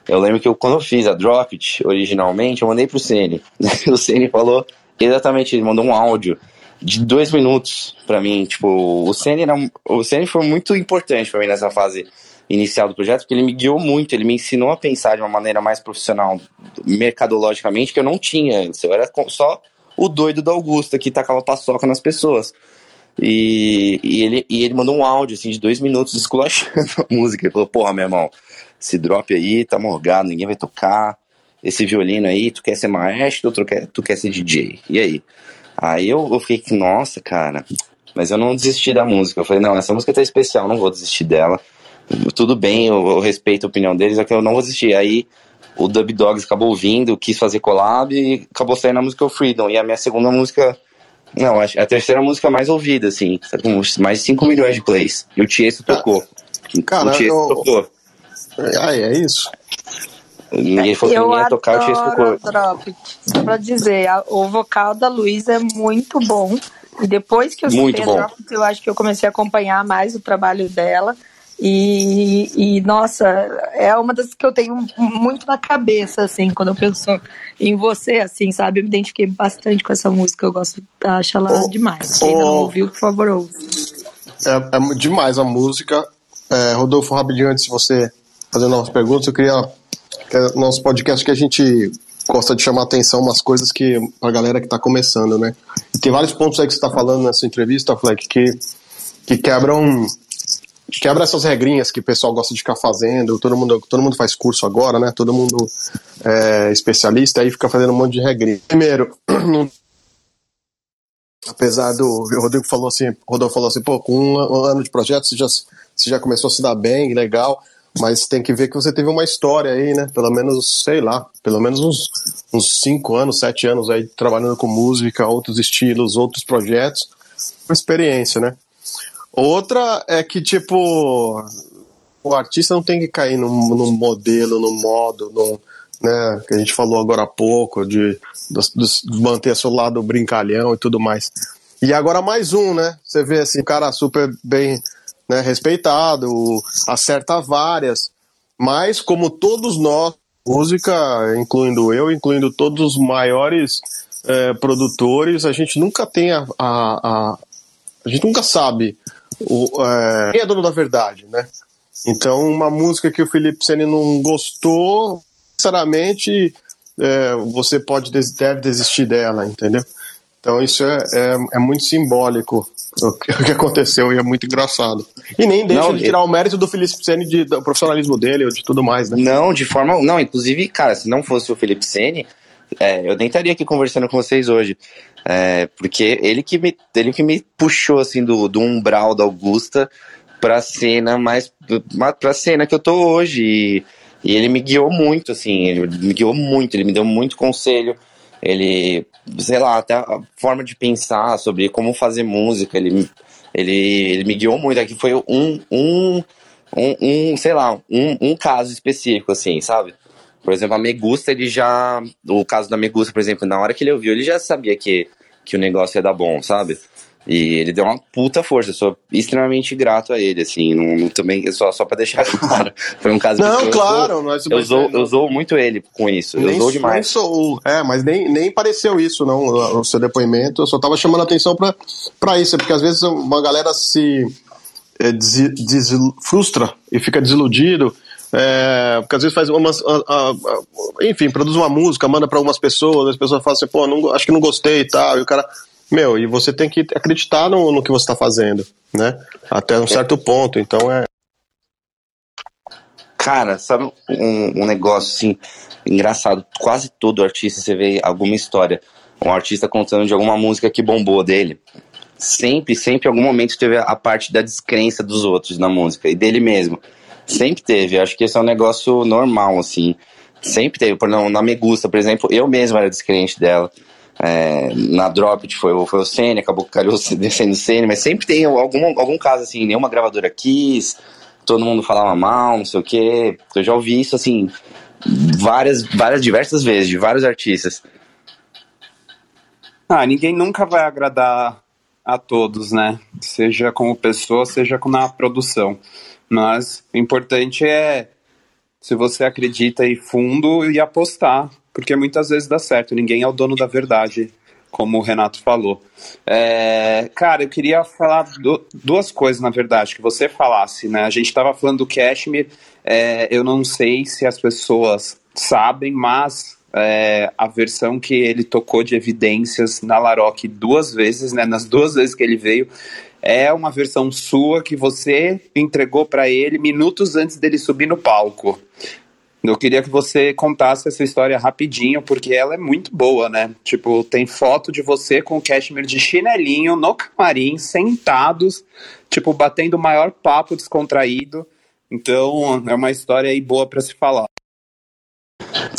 Eu lembro que eu, quando eu fiz a Drop It, originalmente, eu mandei pro Cine. o Cine falou exatamente, ele mandou um áudio de dois minutos para mim. Tipo, o Cine era, o Cine foi muito importante para mim nessa fase inicial do projeto, porque ele me guiou muito, ele me ensinou a pensar de uma maneira mais profissional, mercadologicamente, que eu não tinha antes. Eu era só o doido da Augusta que tacava paçoca nas pessoas. E, e, ele, e ele mandou um áudio assim de dois minutos esculachando a música. Ele falou: Porra, meu irmão, esse drop aí tá morgado, ninguém vai tocar. Esse violino aí, tu quer ser maestro ou tu quer, tu quer ser DJ? E aí? Aí eu, eu fiquei, nossa, cara, mas eu não desisti da música. Eu falei, não, essa música tá especial, não vou desistir dela. Tudo bem, eu, eu respeito a opinião deles, é que eu não vou desistir. Aí o Dub Dogs acabou vindo, quis fazer collab e acabou saindo a música Freedom. E a minha segunda música, não, é a terceira música mais ouvida, assim, com mais de 5 milhões de plays. E o Tiesto tocou. Cara, o Tiesto eu... tocou. Ah, é isso? Ninguém falou que ninguém ia tocar, eu tinha escutou. Drop. Só pra dizer, a, o vocal da Luísa é muito bom. E depois que eu muito bom. Drop, eu acho que eu comecei a acompanhar mais o trabalho dela. E, e, nossa, é uma das que eu tenho muito na cabeça, assim, quando eu penso em você, assim, sabe? Eu me identifiquei bastante com essa música, eu gosto, acho ela oh, demais. Quem oh, não ouviu, por favor, ouve. É, é demais a música. É, Rodolfo, rapidinho, antes de você fazer novas perguntas, eu queria. Que é nosso podcast que a gente gosta de chamar atenção umas coisas que pra galera que tá começando, né? E tem vários pontos aí que você tá falando nessa entrevista, Fleck, que, que quebram quebra essas regrinhas que o pessoal gosta de ficar fazendo, todo mundo, todo mundo faz curso agora, né? Todo mundo é especialista, aí fica fazendo um monte de regrinha. Primeiro, apesar do. O Rodrigo falou assim, Rodolfo falou assim, pô, com um, um ano de projeto você já, você já começou a se dar bem, legal. Mas tem que ver que você teve uma história aí, né? Pelo menos, sei lá, pelo menos uns, uns cinco anos, sete anos aí trabalhando com música, outros estilos, outros projetos. Uma experiência, né? Outra é que, tipo, o artista não tem que cair num, num modelo, num modo, num, né, que a gente falou agora há pouco, de, de, de manter seu lado brincalhão e tudo mais. E agora mais um, né? Você vê assim, um cara super bem né, respeitado, acerta várias, mas como todos nós, música, incluindo eu, incluindo todos os maiores é, produtores, a gente nunca tem a, a, a, a gente nunca sabe o, é, quem é dono da verdade, né? Então, uma música que o Felipe Sene não gostou, sinceramente, é, você pode deve desistir dela, entendeu? Então isso é, é, é muito simbólico o que, o que, aconteceu e é muito engraçado. E nem deixa não, de tirar o mérito do Felipe Sene de, do profissionalismo dele ou de tudo mais, né? Não, de forma. Não, inclusive, cara, se não fosse o Felipe Sene, é, eu nem estaria aqui conversando com vocês hoje. É, porque ele que, me, ele que me puxou assim do, do umbral da Augusta pra cena mais. pra cena que eu tô hoje. E, e ele me guiou muito, assim, ele me guiou muito, ele me deu muito conselho ele, sei lá, até a forma de pensar sobre como fazer música, ele, ele, ele me guiou muito. Aqui foi um, um, um, um sei lá, um, um caso específico, assim, sabe? Por exemplo, a Megusta, ele já. O caso da Megusta, por exemplo, na hora que ele ouviu, ele já sabia que, que o negócio ia dar bom, sabe? E ele deu uma puta força, eu sou extremamente grato a ele, assim, não, não também, só, só pra deixar claro, foi um caso Não, claro, eu, usou, eu usou muito ele com isso, nem, eu usou demais. Nem sou, é, mas nem, nem pareceu isso, não, o seu depoimento, eu só tava chamando atenção pra, pra isso, porque às vezes uma galera se é, des, des, frustra e fica desiludido, é, porque às vezes faz umas. A, a, a, enfim, produz uma música, manda para algumas pessoas, as pessoas falam assim, pô, não, acho que não gostei e tal, e o cara meu, e você tem que acreditar no, no que você está fazendo, né? Até um certo ponto. Então é. Cara, sabe um, um negócio assim engraçado? Quase todo artista você vê alguma história, um artista contando de alguma música que bombou dele. Sempre, sempre, em algum momento teve a parte da descrença dos outros na música e dele mesmo. Sempre teve. Acho que esse é um negócio normal, assim. Sempre teve. Por não, na Megusta, por exemplo, eu mesmo era descrente dela. É, na Dropped foi, foi o Senna, acabou calhou descendo o Senna, mas sempre tem algum, algum caso assim, nenhuma gravadora quis, todo mundo falava mal, não sei o que. Eu já ouvi isso assim várias, várias diversas vezes, de vários artistas. Ah, ninguém nunca vai agradar a todos, né? Seja como pessoa, seja na produção. Mas o importante é se você acredita em fundo e apostar porque muitas vezes dá certo, ninguém é o dono da verdade, como o Renato falou. É, cara, eu queria falar do, duas coisas, na verdade, que você falasse, né? A gente estava falando do Cashmere, é, eu não sei se as pessoas sabem, mas é, a versão que ele tocou de evidências na Laroque duas vezes, né? Nas duas vezes que ele veio, é uma versão sua que você entregou para ele minutos antes dele subir no palco. Eu queria que você contasse essa história rapidinho, porque ela é muito boa, né? Tipo, tem foto de você com o Cashmere de chinelinho no camarim, sentados, tipo, batendo o maior papo descontraído. Então, é uma história aí boa para se falar.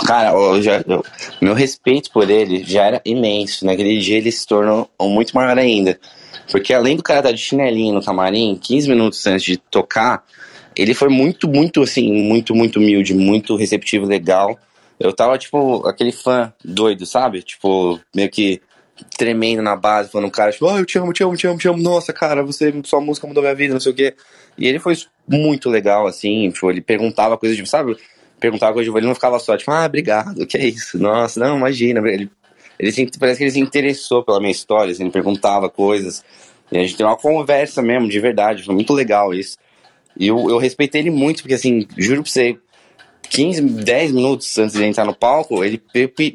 Cara, eu já, eu, meu respeito por ele já era imenso. Naquele dia ele se tornou muito maior ainda. Porque além do cara estar de chinelinho no camarim, 15 minutos antes de tocar, ele foi muito, muito, assim, muito, muito humilde, muito receptivo, legal. Eu tava, tipo, aquele fã doido, sabe? Tipo, meio que tremendo na base, falando cara, tipo, oh, eu te amo, te amo, te amo, te amo, nossa, cara, você, sua música mudou minha vida, não sei o quê. E ele foi muito legal, assim, tipo, ele perguntava coisas, tipo, sabe? Perguntava coisas, tipo, ele não ficava só, tipo, ah, obrigado, que é isso? Nossa, não, imagina. Ele, ele parece que ele se interessou pela minha história, assim, ele perguntava coisas. E a gente tem uma conversa mesmo, de verdade, foi muito legal isso. E eu, eu respeitei ele muito, porque assim, juro pra você, 15, 10 minutos antes de entrar no palco, ele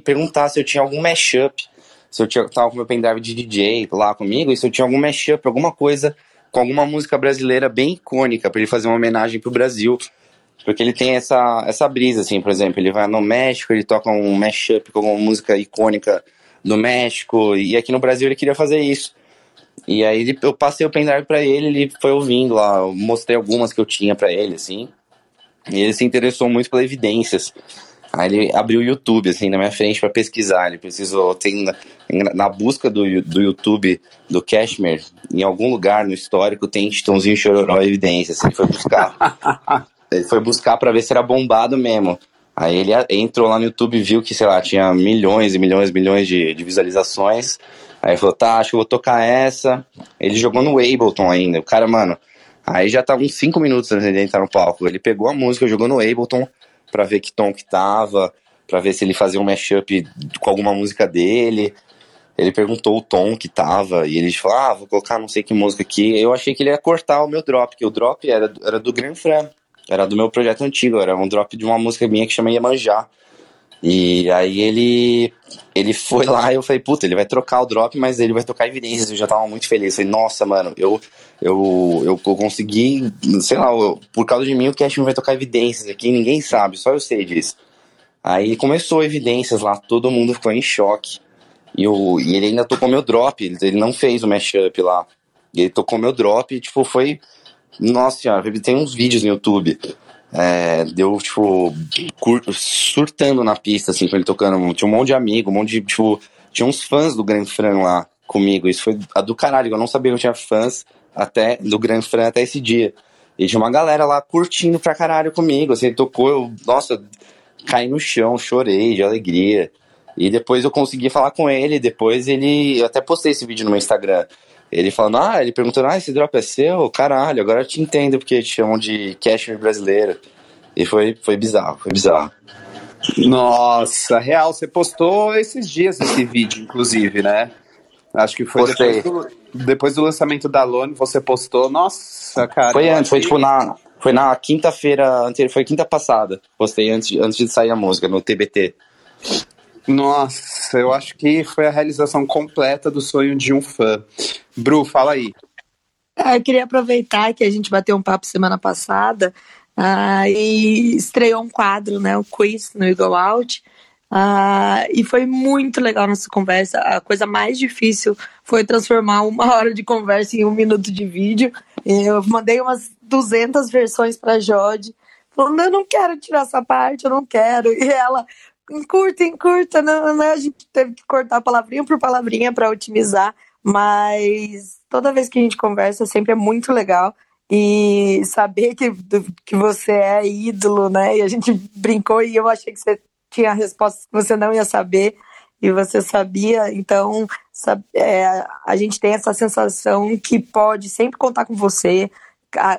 perguntar se eu tinha algum mashup, se eu tinha, tava com meu pendrive de DJ lá comigo, e se eu tinha algum mashup, alguma coisa com alguma música brasileira bem icônica, para ele fazer uma homenagem pro Brasil. Porque ele tem essa, essa brisa, assim, por exemplo, ele vai no México, ele toca um mashup com alguma música icônica do México, e aqui no Brasil ele queria fazer isso. E aí eu passei o pendrive para ele, ele foi ouvindo lá, mostrei algumas que eu tinha para ele, assim. E ele se interessou muito pela evidências. Aí ele abriu o YouTube, assim, na minha frente para pesquisar. Ele precisou, tem na, na, busca do, do YouTube do Cashmere, em algum lugar no histórico tem Titãozinho Chororó Evidências. Ele foi buscar. ele foi buscar para ver se era bombado mesmo. Aí ele entrou lá no YouTube viu que, sei lá, tinha milhões e milhões e milhões de, de visualizações. Aí falou, tá, acho que eu vou tocar essa. Ele jogou no Ableton ainda. O cara, mano, aí já tava uns 5 minutos antes de entrar no palco. Ele pegou a música, jogou no Ableton pra ver que tom que tava, pra ver se ele fazia um mashup com alguma música dele. Ele perguntou o tom que tava e ele falou, ah, vou colocar não sei que música aqui. Eu achei que ele ia cortar o meu drop, que o drop era, era do Grand Fran, era do meu projeto antigo, era um drop de uma música minha que chama Iemanjá. E aí ele ele foi lá e eu falei, puta, ele vai trocar o drop, mas ele vai tocar evidências. Eu já tava muito feliz. Eu falei, nossa, mano, eu, eu, eu consegui, sei lá, eu, por causa de mim o Cashman vai tocar evidências aqui, ninguém sabe, só eu sei disso. Aí começou evidências lá, todo mundo ficou em choque. E, eu, e ele ainda tocou meu drop, ele não fez o mashup lá. Ele tocou meu drop e, tipo, foi. Nossa senhora, tem uns vídeos no YouTube é, deu, tipo, curto, surtando na pista, assim, com ele tocando. Tinha um monte de amigo, um monte de, tipo, tinha uns fãs do Grand Fran lá comigo. Isso foi a do caralho, eu não sabia que eu tinha fãs até do Grand Fran até esse dia. E tinha uma galera lá curtindo pra caralho comigo, assim, tocou, eu, nossa, caí no chão, chorei de alegria. E depois eu consegui falar com ele, depois ele, eu até postei esse vídeo no meu Instagram. Ele falando, ah, ele perguntando, ah, esse drop é seu? Caralho, agora eu te entendo porque te chamam de cashmere brasileiro. E foi, foi bizarro, foi bizarro. Nossa, real, você postou esses dias esse vídeo, inclusive, né? Acho que foi depois do, depois do, lançamento da Lone, você postou. Nossa, cara. Foi antes, foi tipo na. Foi na quinta-feira, foi quinta passada. Postei antes, antes de sair a música, no TBT. Nossa, eu acho que foi a realização completa do sonho de um fã. Bru, fala aí. Ah, eu queria aproveitar que a gente bateu um papo semana passada uh, e estreou um quadro, né, o quiz no Eagle Out. Uh, e foi muito legal nossa conversa. A coisa mais difícil foi transformar uma hora de conversa em um minuto de vídeo. Eu mandei umas 200 versões para Jode, falando: Eu não quero tirar essa parte, eu não quero. E ela, encurta, encurta. Não, não, a gente teve que cortar palavrinha por palavrinha para otimizar, mas toda vez que a gente conversa sempre é muito legal. E saber que, que você é ídolo, né? E a gente brincou e eu achei que você tinha respostas que você não ia saber e você sabia. Então, sabe, é, a gente tem essa sensação que pode sempre contar com você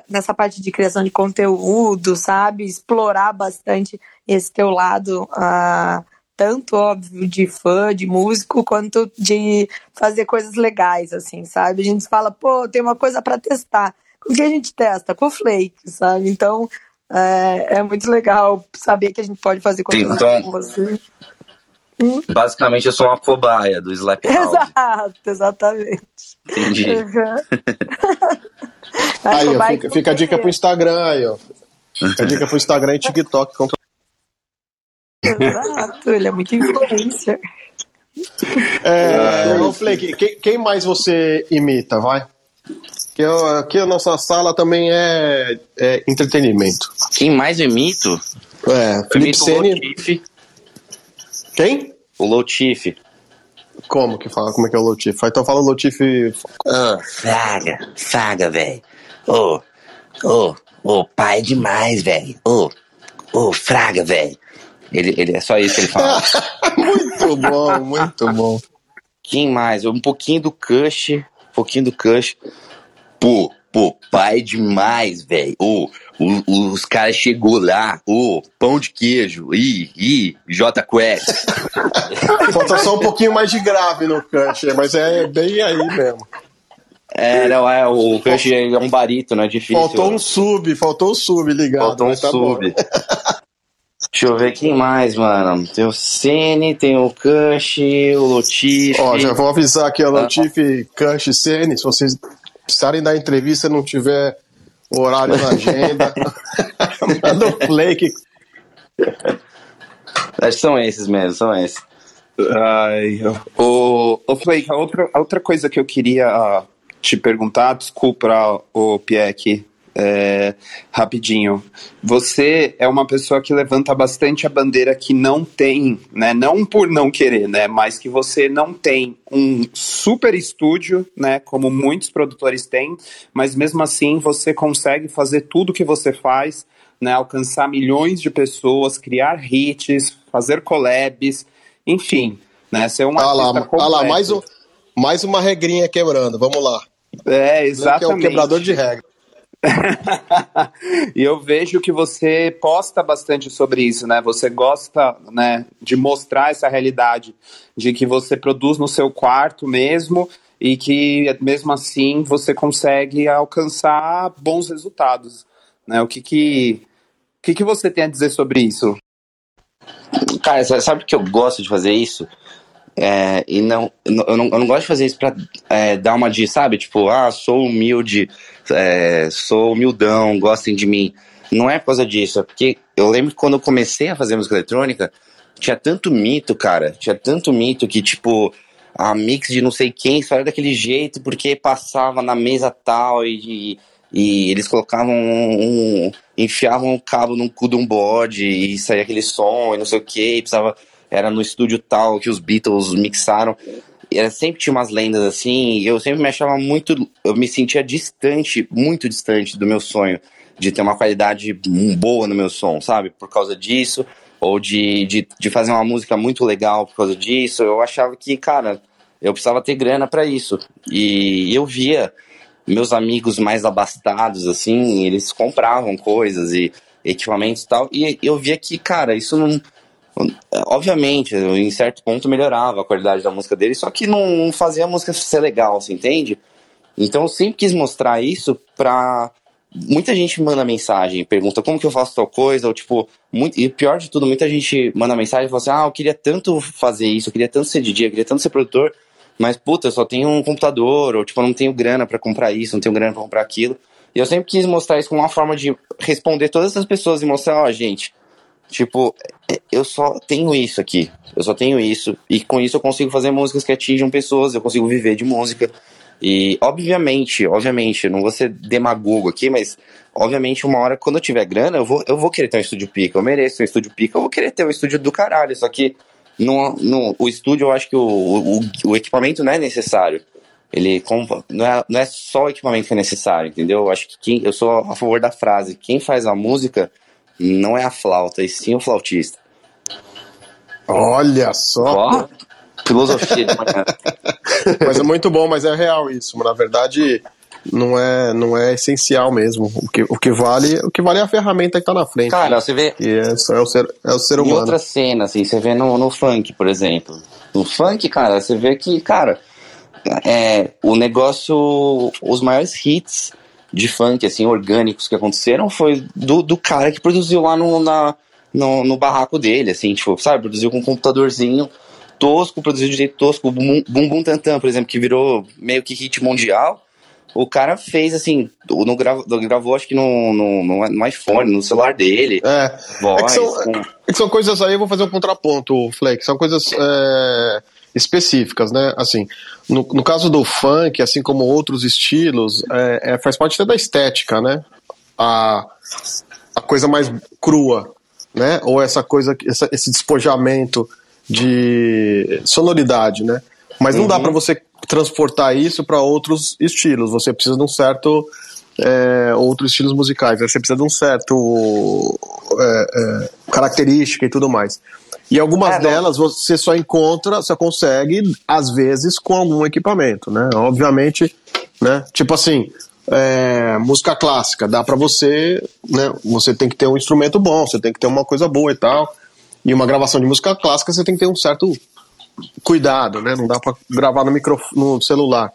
nessa parte de criação de conteúdo, sabe? Explorar bastante esse teu lado, uh, tanto, óbvio, de fã, de músico, quanto de fazer coisas legais, assim, sabe? A gente fala, pô, tem uma coisa para testar. Com que a gente testa? Com o Flake, sabe? Então, é, é, muito legal saber que a gente pode fazer coisas então, com você. Hum? Basicamente, eu sou uma cobaia do Slap House. Exato, exatamente. Entendi. Uhum. aí, ó, fica, fica a dica pro Instagram aí, ó. Fica a dica pro Instagram e TikTok. Exato, ele é muito influencer. É, ô Flake, quem, quem mais você imita, vai? Que aqui a nossa sala também é, é entretenimento. Quem mais eu imito? É, Felipe Sene. Quem? O Lotif. Como que fala? Como é que é o Lotif? Então fala o Lotif. Ô, oh, fraga, fraga, velho. Ô, ô, ô, pai é demais, velho. Ô, ô, fraga, velho. Ele, ele, é só isso que ele fala. muito bom, muito bom. Quem mais? Um pouquinho do Cush, um pouquinho do Cush. Pô, pô, pai demais, velho. Ô, os caras chegou lá, ô, pão de queijo, ih, ih, J Quest. Falta só um pouquinho mais de grave no Cush, mas é bem aí mesmo. É, não, é, o Cush é um barito, não é difícil. Faltou um sub, faltou um sub ligado. Faltou um tá sub. Deixa eu ver quem mais, mano. Tem o Sene, tem o Kush, o Lotif. Ó, já vou avisar aqui, o Lotif, Kush e Sene, se vocês precisarem dar entrevista e não tiver horário na agenda, manda o Flake. Acho que são esses mesmo, são esses. Ai, o, o Flake, a outra, a outra coisa que eu queria te perguntar, desculpa, o Pieck, é, rapidinho. Você é uma pessoa que levanta bastante a bandeira que não tem, né? Não por não querer, né? Mas que você não tem um super estúdio, né? Como muitos produtores têm, mas mesmo assim você consegue fazer tudo que você faz, né? Alcançar milhões de pessoas, criar hits, fazer collabs, enfim, né? Ser um ah lá, ah lá, mais, um, mais uma regrinha quebrando, vamos lá. É, exatamente. Que é o quebrador de regra. e eu vejo que você posta bastante sobre isso, né? Você gosta, né, de mostrar essa realidade de que você produz no seu quarto mesmo e que mesmo assim você consegue alcançar bons resultados, né? O que que que, que você tem a dizer sobre isso? Cara, sabe que eu gosto de fazer isso? É, e não eu, não, eu não gosto de fazer isso pra é, dar uma de, sabe? Tipo, ah, sou humilde, é, sou humildão, gostem de mim. Não é por causa disso, é porque eu lembro que quando eu comecei a fazer música eletrônica, tinha tanto mito, cara. Tinha tanto mito que, tipo, a mix de não sei quem só era daquele jeito porque passava na mesa tal e, e, e eles colocavam um, um, enfiavam um cabo num cu de um bode e saía aquele som e não sei o que, precisava era no estúdio tal que os Beatles mixaram. Era, sempre tinha umas lendas assim, e eu sempre me achava muito. Eu me sentia distante, muito distante do meu sonho, de ter uma qualidade boa no meu som, sabe? Por causa disso, ou de, de, de fazer uma música muito legal por causa disso. Eu achava que, cara, eu precisava ter grana para isso. E eu via meus amigos mais abastados, assim, eles compravam coisas e equipamentos e tal, e eu via que, cara, isso não Obviamente, em certo ponto melhorava a qualidade da música dele, só que não fazia a música ser legal, você entende? Então eu sempre quis mostrar isso pra. Muita gente manda mensagem, pergunta como que eu faço tal coisa, ou tipo, muito... e pior de tudo, muita gente manda mensagem e fala assim: ah, eu queria tanto fazer isso, eu queria tanto ser DJ, eu queria tanto ser produtor, mas puta, eu só tenho um computador, ou tipo, eu não tenho grana para comprar isso, não tenho grana para comprar aquilo. E eu sempre quis mostrar isso como uma forma de responder todas essas pessoas e mostrar: ó, oh, gente, Tipo, é, eu só tenho isso aqui. Eu só tenho isso. E com isso eu consigo fazer músicas que atinjam pessoas, eu consigo viver de música. E, obviamente, obviamente, não vou ser demagogo aqui, mas, obviamente, uma hora, quando eu tiver grana, eu vou, eu vou querer ter um estúdio pica. Eu mereço um estúdio pica, eu vou querer ter um estúdio do caralho. Só que, no, no, o estúdio, eu acho que o, o, o equipamento não é necessário. Ele não é, não é só o equipamento que é necessário, entendeu? Eu acho que quem, eu sou a favor da frase: quem faz a música não é a flauta, e sim o flautista. Olha só! filosofia de Mas é muito bom, mas é real isso. Na verdade, não é, não é essencial mesmo. O que, o que vale o que vale é a ferramenta que tá na frente. Cara, você vê. E é, é, o, ser, é o ser humano. Em outra cena, assim, você vê no, no funk, por exemplo. No funk, cara, você vê que, cara, é, o negócio. Os maiores hits de funk, assim, orgânicos que aconteceram foi do, do cara que produziu lá no, na, no, no barraco dele, assim, tipo, sabe? Produziu com um computadorzinho tosco, produziu de jeito tosco. Bum Bum Tantan, por exemplo, que virou meio que hit mundial. O cara fez assim, no gravo, gravou acho que no, no, no, iPhone, no celular dele. É. Voz, é, que são, com... é que são coisas aí, eu vou fazer um contraponto, Fleck. São coisas é, específicas, né? Assim, no, no caso do funk, assim como outros estilos, é, é, faz parte até da estética, né? A, a coisa mais crua, né? Ou essa coisa, essa, esse despojamento de sonoridade, né? Mas não uhum. dá para você transportar isso para outros estilos. Você precisa de um certo é, outros estilos musicais. Você precisa de um certo é, é, característica e tudo mais. E algumas é, delas você só encontra, você consegue, às vezes, com algum equipamento, né? Obviamente, né? Tipo assim, é, música clássica, dá para você, né? Você tem que ter um instrumento bom, você tem que ter uma coisa boa e tal. E uma gravação de música clássica você tem que ter um certo cuidado, né? Não dá para gravar no, micro, no celular.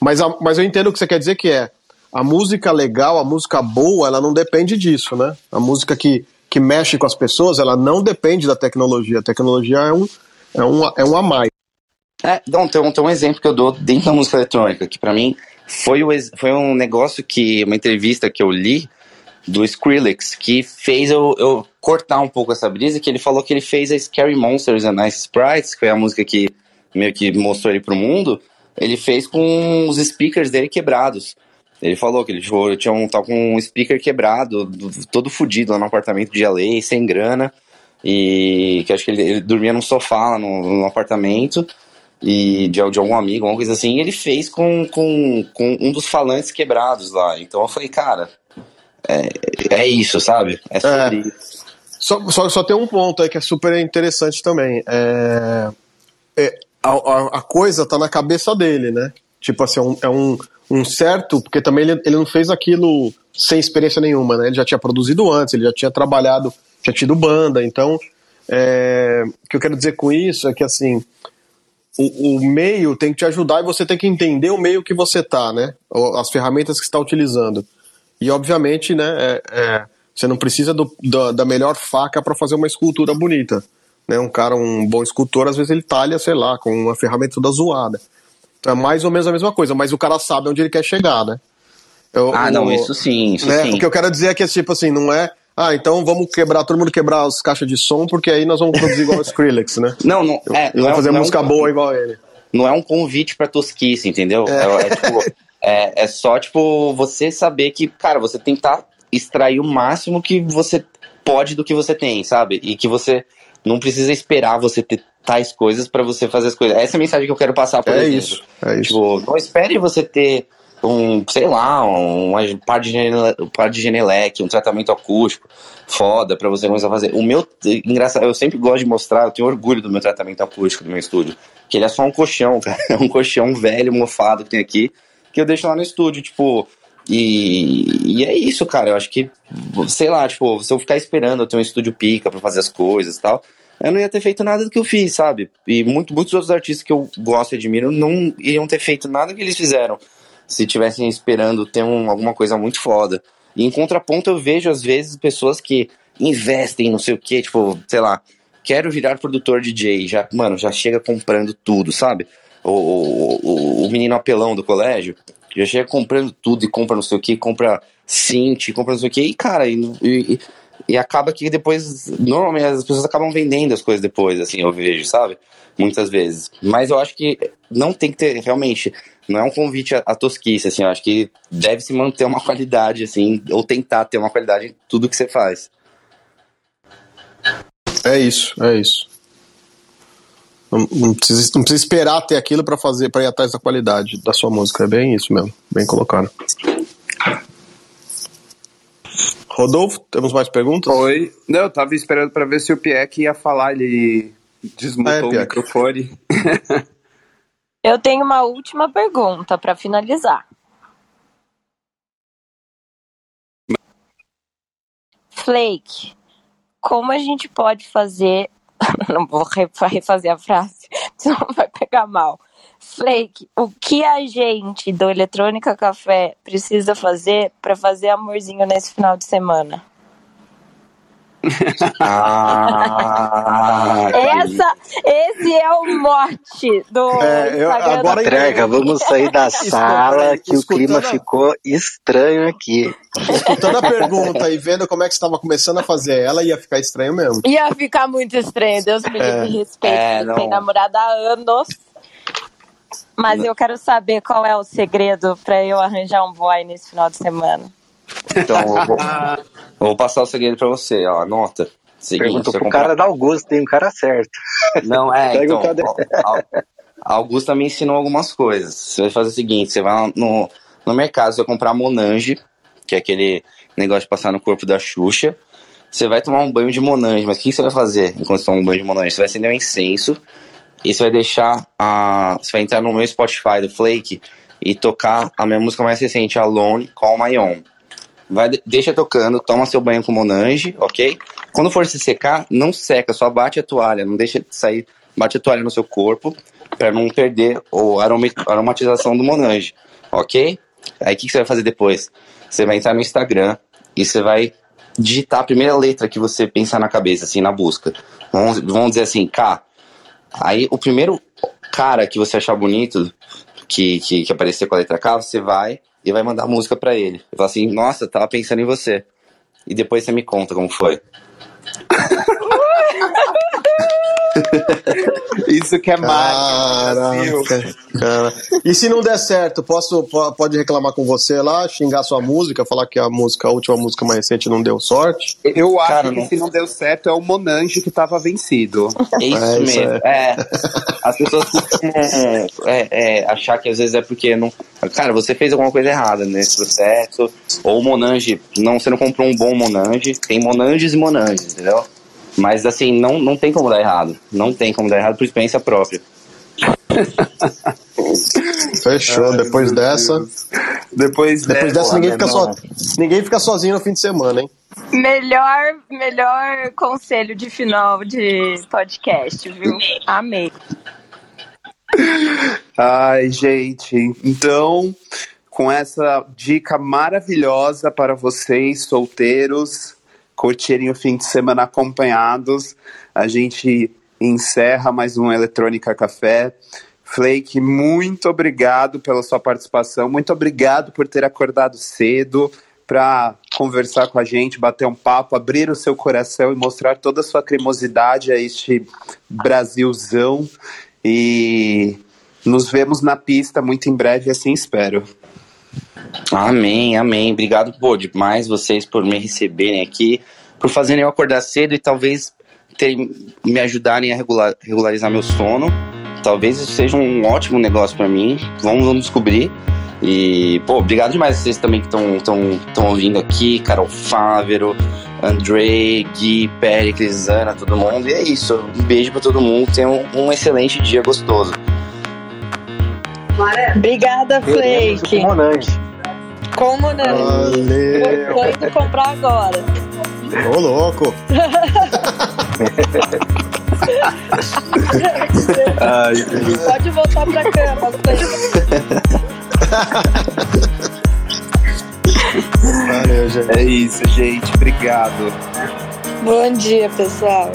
Mas, a, mas eu entendo o que você quer dizer que é a música legal, a música boa, ela não depende disso, né? A música que que mexe com as pessoas, ela não depende da tecnologia. A tecnologia é um, é um, é um a mais. É, não, tem, tem um exemplo que eu dou dentro da música eletrônica, que para mim foi, o, foi um negócio que, uma entrevista que eu li do Skrillex, que fez eu, eu cortar um pouco essa brisa, que ele falou que ele fez a Scary Monsters and Nice Sprites, que foi a música que meio que mostrou ele pro mundo, ele fez com os speakers dele quebrados. Ele falou que ele tipo, tinha um, tal com um speaker quebrado, todo fodido lá no apartamento de LA, sem grana. E que acho que ele, ele dormia num sofá lá no, no apartamento e de, de, algum amigo, alguma coisa assim, e ele fez com, com, com um dos falantes quebrados lá. Então eu falei, cara, é, é isso, sabe? É sobre é, isso. Só, só, só tem um ponto aí que é super interessante também. É, é a, a, a, coisa tá na cabeça dele, né? Tipo assim, é um, é um, um certo, porque também ele, ele não fez aquilo sem experiência nenhuma, né? Ele já tinha produzido antes, ele já tinha trabalhado, tinha tido banda, então é, o que eu quero dizer com isso é que assim o, o, meio tem que te ajudar e você tem que entender o meio que você tá, né? As ferramentas que está utilizando. E obviamente, né, é, é, você não precisa do, da, da melhor faca para fazer uma escultura bonita. Né? Um cara, um bom escultor, às vezes ele talha, sei lá, com uma ferramenta toda zoada. É mais ou menos a mesma coisa, mas o cara sabe onde ele quer chegar, né? Eu, ah, não, isso sim, isso né? sim. O que eu quero dizer é que, tipo assim, não é ah, então vamos quebrar, todo mundo quebrar as caixas de som, porque aí nós vamos produzir igual o Skrillex, né? Não, não. É, não vamos é, fazer não música é um, boa igual ele. Não é um convite pra tosquice, entendeu? É, é, é tipo, é, é, só, tipo, você saber que, cara, você tentar extrair o máximo que você pode do que você tem, sabe? E que você não precisa esperar você ter tais coisas para você fazer as coisas. Essa é a mensagem que eu quero passar por É exemplo. isso, é isso. Tipo, não espere você ter um, sei lá, um, um par de, genele, par de genelec, um tratamento acústico foda para você começar a fazer. O meu, engraçado, eu sempre gosto de mostrar, eu tenho orgulho do meu tratamento acústico do meu estúdio, que ele é só um colchão, cara, é um colchão velho, mofado que tem aqui, que eu deixo lá no estúdio, tipo, e, e é isso, cara, eu acho que, sei lá, tipo, se eu ficar esperando eu ter um estúdio pica para fazer as coisas e tal, eu não ia ter feito nada do que eu fiz, sabe? E muito, muitos outros artistas que eu gosto e admiro não iriam ter feito nada que eles fizeram se tivessem esperando ter um, alguma coisa muito foda. E em contraponto, eu vejo às vezes pessoas que investem, não sei o que, tipo, sei lá, quero virar produtor DJ, já, mano, já chega comprando tudo, sabe? O, o, o menino apelão do colégio já chega comprando tudo e compra não sei o que, compra synth, compra não sei o que, e cara, e, e, e acaba que depois, normalmente as pessoas acabam vendendo as coisas depois, assim, eu vejo, sabe? Muitas vezes. Mas eu acho que não tem que ter, realmente, não é um convite à, tosquice, assim, eu acho que deve se manter uma qualidade, assim, ou tentar ter uma qualidade em tudo que você faz. É isso, é isso. Não, não, precisa, não precisa esperar ter aquilo para fazer, para ir atrás da qualidade da sua música. É bem isso mesmo, bem colocado. Rodolfo, temos mais perguntas? Oi. Não, eu tava esperando para ver se o Pieck ia falar, ele desmutou é, o microfone. Eu tenho uma última pergunta para finalizar. Flake, como a gente pode fazer. Não vou refazer a frase, senão vai pegar mal. Flake, o que a gente do Eletrônica Café precisa fazer para fazer amorzinho nesse final de semana? Ah, Essa, esse é o mote do é, eu, agora Entrega, vamos sair da sala que o clima ficou estranho aqui. Escutando a pergunta e vendo como é que estava começando a fazer ela, ia ficar estranho mesmo. Ia ficar muito estranho, Deus me livre é. respeito. É, tem namorada há anos. Mas eu quero saber qual é o segredo para eu arranjar um boy nesse final de semana. Então, eu vou, eu vou passar o segredo pra você, ó, anota. Seguinte, Perguntou pro comprar... cara da Augusta, tem um cara certo. Não, é, então, a Augusta me ensinou algumas coisas. Você vai fazer o seguinte, você vai no, no mercado, você vai comprar Monange, que é aquele negócio de passar no corpo da Xuxa. Você vai tomar um banho de Monange, mas o que você vai fazer enquanto você toma um banho de Monange? Você vai acender um incenso e você vai deixar a... Você vai entrar no meu Spotify do Flake e tocar a minha música mais recente, Alone, Call My Own vai, deixa tocando, toma seu banho com Monange, ok? Quando for se secar, não seca, só bate a toalha, não deixa sair, bate a toalha no seu corpo, para não perder a aromatização do Monange, ok? Aí o que, que você vai fazer depois? Você vai entrar no Instagram e você vai digitar a primeira letra que você pensar na cabeça, assim, na busca. Vamos, vamos dizer assim, K. Aí o primeiro cara que você achar bonito, que, que, que aparecer com a letra K, você vai e vai mandar música para ele. E fala assim, nossa, tava pensando em você. E depois você me conta como foi. Isso que é mágico. Cara. E se não der certo, posso pode reclamar com você lá, xingar sua música, falar que a música, a última música mais recente não deu sorte? Eu acho Cara, que não... se não deu certo é o Monange que tava vencido. É isso, é, isso mesmo. É. é. As pessoas costumam é, é, achar que às vezes é porque não. Cara, você fez alguma coisa errada nesse processo. Ou o Monange, não, você não comprou um bom Monange. Tem Monanges e Monanges, entendeu? Mas assim, não, não tem como dar errado. Não tem como dar errado por experiência própria. Fechou, Ai, depois dessa. Depois, depois dessa, ninguém, fica so... ninguém fica sozinho no fim de semana, hein? Melhor, melhor conselho de final de podcast, viu? Amei. Ai, gente. Então, com essa dica maravilhosa para vocês, solteiros, curtirem o fim de semana acompanhados. A gente encerra mais um Eletrônica Café. Flake, muito obrigado pela sua participação, muito obrigado por ter acordado cedo para conversar com a gente, bater um papo, abrir o seu coração e mostrar toda a sua cremosidade a este Brasilzão. E nos vemos na pista muito em breve, assim espero. Amém, amém. Obrigado pô, demais vocês por me receberem aqui, por fazerem eu acordar cedo e talvez terem, me ajudarem a regular, regularizar meu sono. Talvez isso seja um ótimo negócio para mim. Vamos, vamos descobrir. E, pô, obrigado demais vocês também que estão ouvindo aqui, Carol Fávero, Andrei, Gui, Pericles, Ana, todo mundo. E é isso. Um beijo para todo mundo. Tenham um, um excelente dia gostoso. Obrigada, Flake. Com Monange. Com Monange. Valeu. Tô indo comprar agora. Ô, louco. Ai, Pode voltar pra cama, Valeu, gente. É isso, gente. Obrigado. Bom dia, pessoal.